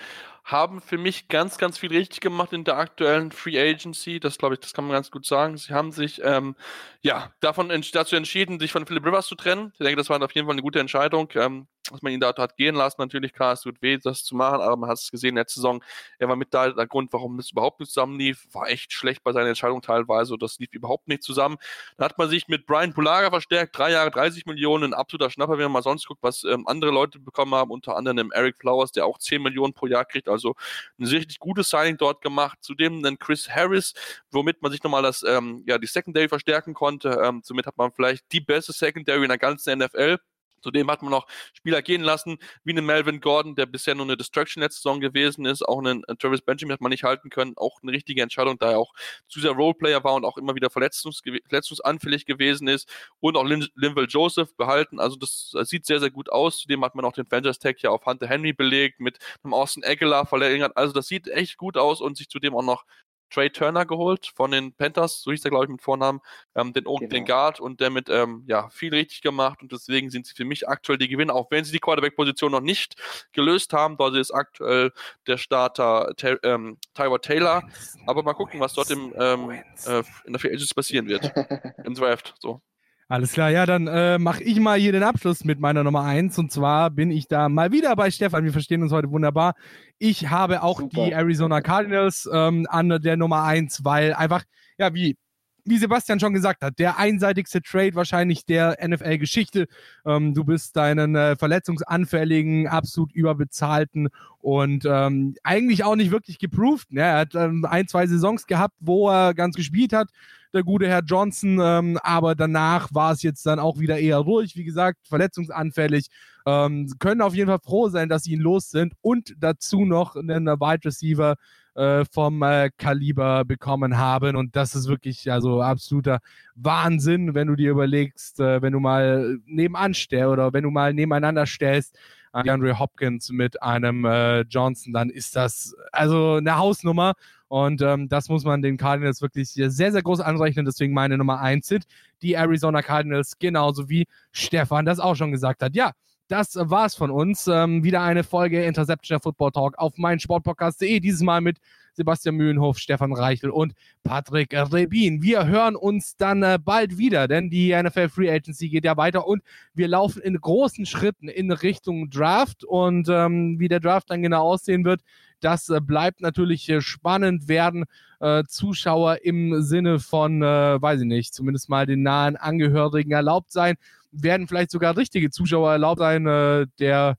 haben für mich ganz, ganz viel richtig gemacht in der aktuellen Free Agency. Das glaube ich, das kann man ganz gut sagen. Sie haben sich ähm, ja davon dazu entschieden, sich von Philip Rivers zu trennen. Ich denke, das war auf jeden Fall eine gute Entscheidung. Ähm, dass man ihn da hat gehen lassen. Natürlich, klar, es tut weh, das zu machen, aber man hat es gesehen, letzte Saison, er war mit da der Grund, warum es überhaupt nicht zusammenlief. War echt schlecht bei seiner Entscheidung teilweise. Das lief überhaupt nicht zusammen. Dann hat man sich mit Brian Pulaga verstärkt, drei Jahre 30 Millionen, ein absoluter Schnapper, wenn man mal sonst guckt, was ähm, andere Leute bekommen haben, unter anderem Eric Flowers, der auch 10 Millionen pro Jahr kriegt. Also ein richtig gutes Signing dort gemacht. Zudem dann Chris Harris, womit man sich nochmal das, ähm, ja, die Secondary verstärken konnte. Ähm, somit hat man vielleicht die beste Secondary in der ganzen NFL. Zudem hat man noch Spieler gehen lassen, wie einen Melvin Gordon, der bisher nur eine Destruction letzte Saison gewesen ist. Auch einen äh, Travis Benjamin hat man nicht halten können. Auch eine richtige Entscheidung, da er auch zu sehr Roleplayer war und auch immer wieder verletzungs verletzungsanfällig gewesen ist. Und auch Lin Linville Joseph behalten. Also das, sieht sehr, sehr gut aus. Zudem hat man auch den Franchise Tag ja auf Hunter Henry belegt, mit einem Austin Aguilar verlängert. Also das sieht echt gut aus und sich zudem auch noch Trey Turner geholt von den Panthers, so hieß der, glaube ich, mit Vornamen, ähm, den, genau. den Guard und damit ähm, ja, viel richtig gemacht und deswegen sind sie für mich aktuell die Gewinner, auch wenn sie die Quarterback-Position noch nicht gelöst haben. Dort ist aktuell der Starter ähm, Tyler Taylor, aber mal gucken, was dort im, ähm, äh, in der Free Agency passieren wird. Im Draft, so. Alles klar, ja, dann äh, mache ich mal hier den Abschluss mit meiner Nummer 1. Und zwar bin ich da mal wieder bei Stefan. Wir verstehen uns heute wunderbar. Ich habe auch Super. die Arizona Cardinals ähm, an der Nummer 1, weil einfach, ja, wie wie Sebastian schon gesagt hat, der einseitigste Trade wahrscheinlich der NFL-Geschichte. Ähm, du bist deinen äh, verletzungsanfälligen, absolut überbezahlten und ähm, eigentlich auch nicht wirklich geproved. Ne? Er hat ähm, ein, zwei Saisons gehabt, wo er ganz gespielt hat, der gute Herr Johnson, ähm, aber danach war es jetzt dann auch wieder eher ruhig. Wie gesagt, verletzungsanfällig. Ähm, können auf jeden Fall froh sein, dass sie ihn los sind und dazu noch einen Wide Receiver, äh, vom äh, Kaliber bekommen haben. Und das ist wirklich also absoluter Wahnsinn, wenn du dir überlegst, äh, wenn du mal nebenan stellst oder wenn du mal nebeneinander stellst, Andre Hopkins mit einem äh, Johnson, dann ist das also eine Hausnummer. Und ähm, das muss man den Cardinals wirklich sehr, sehr groß anrechnen. Deswegen meine Nummer eins sind die Arizona Cardinals, genauso wie Stefan das auch schon gesagt hat. Ja, das war's von uns. Ähm, wieder eine Folge Interception Football Talk auf meinsportpodcast.de. Dieses Mal mit Sebastian Mühlenhof, Stefan Reichel und Patrick Rebin. Wir hören uns dann äh, bald wieder, denn die NFL Free Agency geht ja weiter und wir laufen in großen Schritten in Richtung Draft. Und ähm, wie der Draft dann genau aussehen wird, das äh, bleibt natürlich äh, spannend. Werden äh, Zuschauer im Sinne von, äh, weiß ich nicht, zumindest mal den nahen Angehörigen erlaubt sein? Werden vielleicht sogar richtige Zuschauer erlaubt sein. Äh, der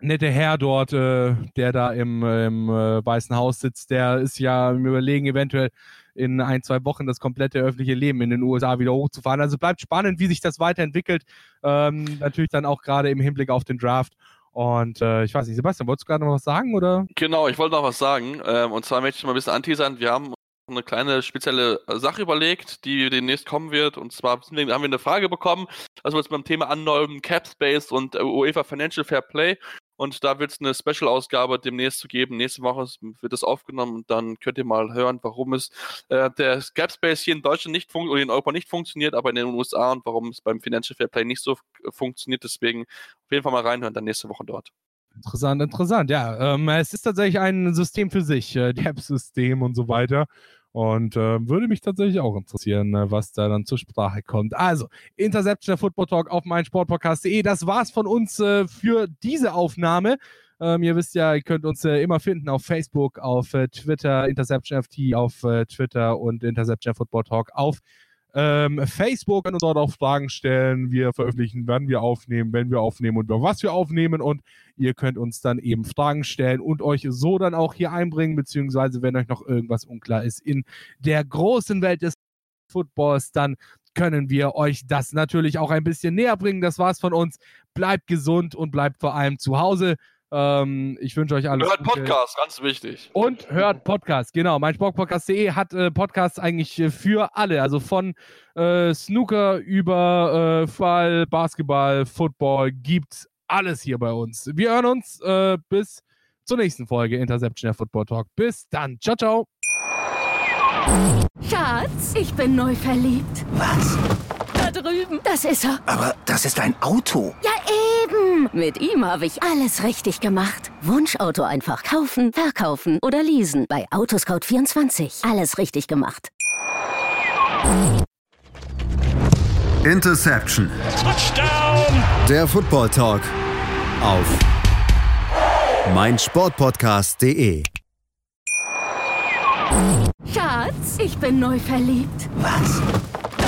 nette Herr dort, äh, der da im, im äh, Weißen Haus sitzt, der ist ja im Überlegen, eventuell in ein, zwei Wochen das komplette öffentliche Leben in den USA wieder hochzufahren. Also bleibt spannend, wie sich das weiterentwickelt. Ähm, natürlich dann auch gerade im Hinblick auf den Draft. Und äh, ich weiß nicht, Sebastian, wolltest du gerade noch was sagen? Oder? Genau, ich wollte noch was sagen. Ähm, und zwar möchte ich mal ein bisschen anteasern. Wir haben eine kleine spezielle Sache überlegt, die demnächst kommen wird. Und zwar haben wir eine Frage bekommen, also uns beim Thema Anneuben, Cap Space und UEFA Financial Fair Play. Und da wird es eine Special-Ausgabe demnächst zu geben. Nächste Woche wird das aufgenommen und dann könnt ihr mal hören, warum es äh, der Cap Space hier in Deutschland nicht oder in Europa nicht funktioniert, aber in den USA und warum es beim Financial Fair Play nicht so funktioniert. Deswegen auf jeden Fall mal reinhören, dann nächste Woche dort. Interessant, interessant, ja. Ähm, es ist tatsächlich ein System für sich, äh, Cap-System und so weiter. Und äh, würde mich tatsächlich auch interessieren, äh, was da dann zur Sprache kommt. Also, Interception der Football Talk auf meinsportpodcast.de. Das war's von uns äh, für diese Aufnahme. Ähm, ihr wisst ja, ihr könnt uns äh, immer finden auf Facebook, auf äh, Twitter, Interception FT auf äh, Twitter und Interception Football Talk auf ähm, Facebook kann uns dort auch Fragen stellen. Wir veröffentlichen, wann wir aufnehmen, wenn wir aufnehmen und über was wir aufnehmen. Und ihr könnt uns dann eben Fragen stellen und euch so dann auch hier einbringen, beziehungsweise wenn euch noch irgendwas unklar ist in der großen Welt des Footballs, dann können wir euch das natürlich auch ein bisschen näher bringen. Das war's von uns. Bleibt gesund und bleibt vor allem zu Hause. Ähm, ich wünsche euch alles Hört Gute. Podcast, ganz wichtig. Und hört Podcast, genau. Mein Sportpodcast.de hat äh, Podcasts eigentlich äh, für alle. Also von äh, Snooker über äh, Fall, Basketball, Football gibt's alles hier bei uns. Wir hören uns äh, bis zur nächsten Folge Interception der Football Talk. Bis dann. Ciao, ciao. Schatz, ich bin neu verliebt. Was? Da drüben. Das ist er. Aber das ist ein Auto. Ja, eben. Mit ihm habe ich alles richtig gemacht. Wunschauto einfach kaufen, verkaufen oder leasen. Bei Autoscout24. Alles richtig gemacht. Interception. Touchdown! Der Football Talk auf meinsportpodcast.de. Schatz, ich bin neu verliebt. Was?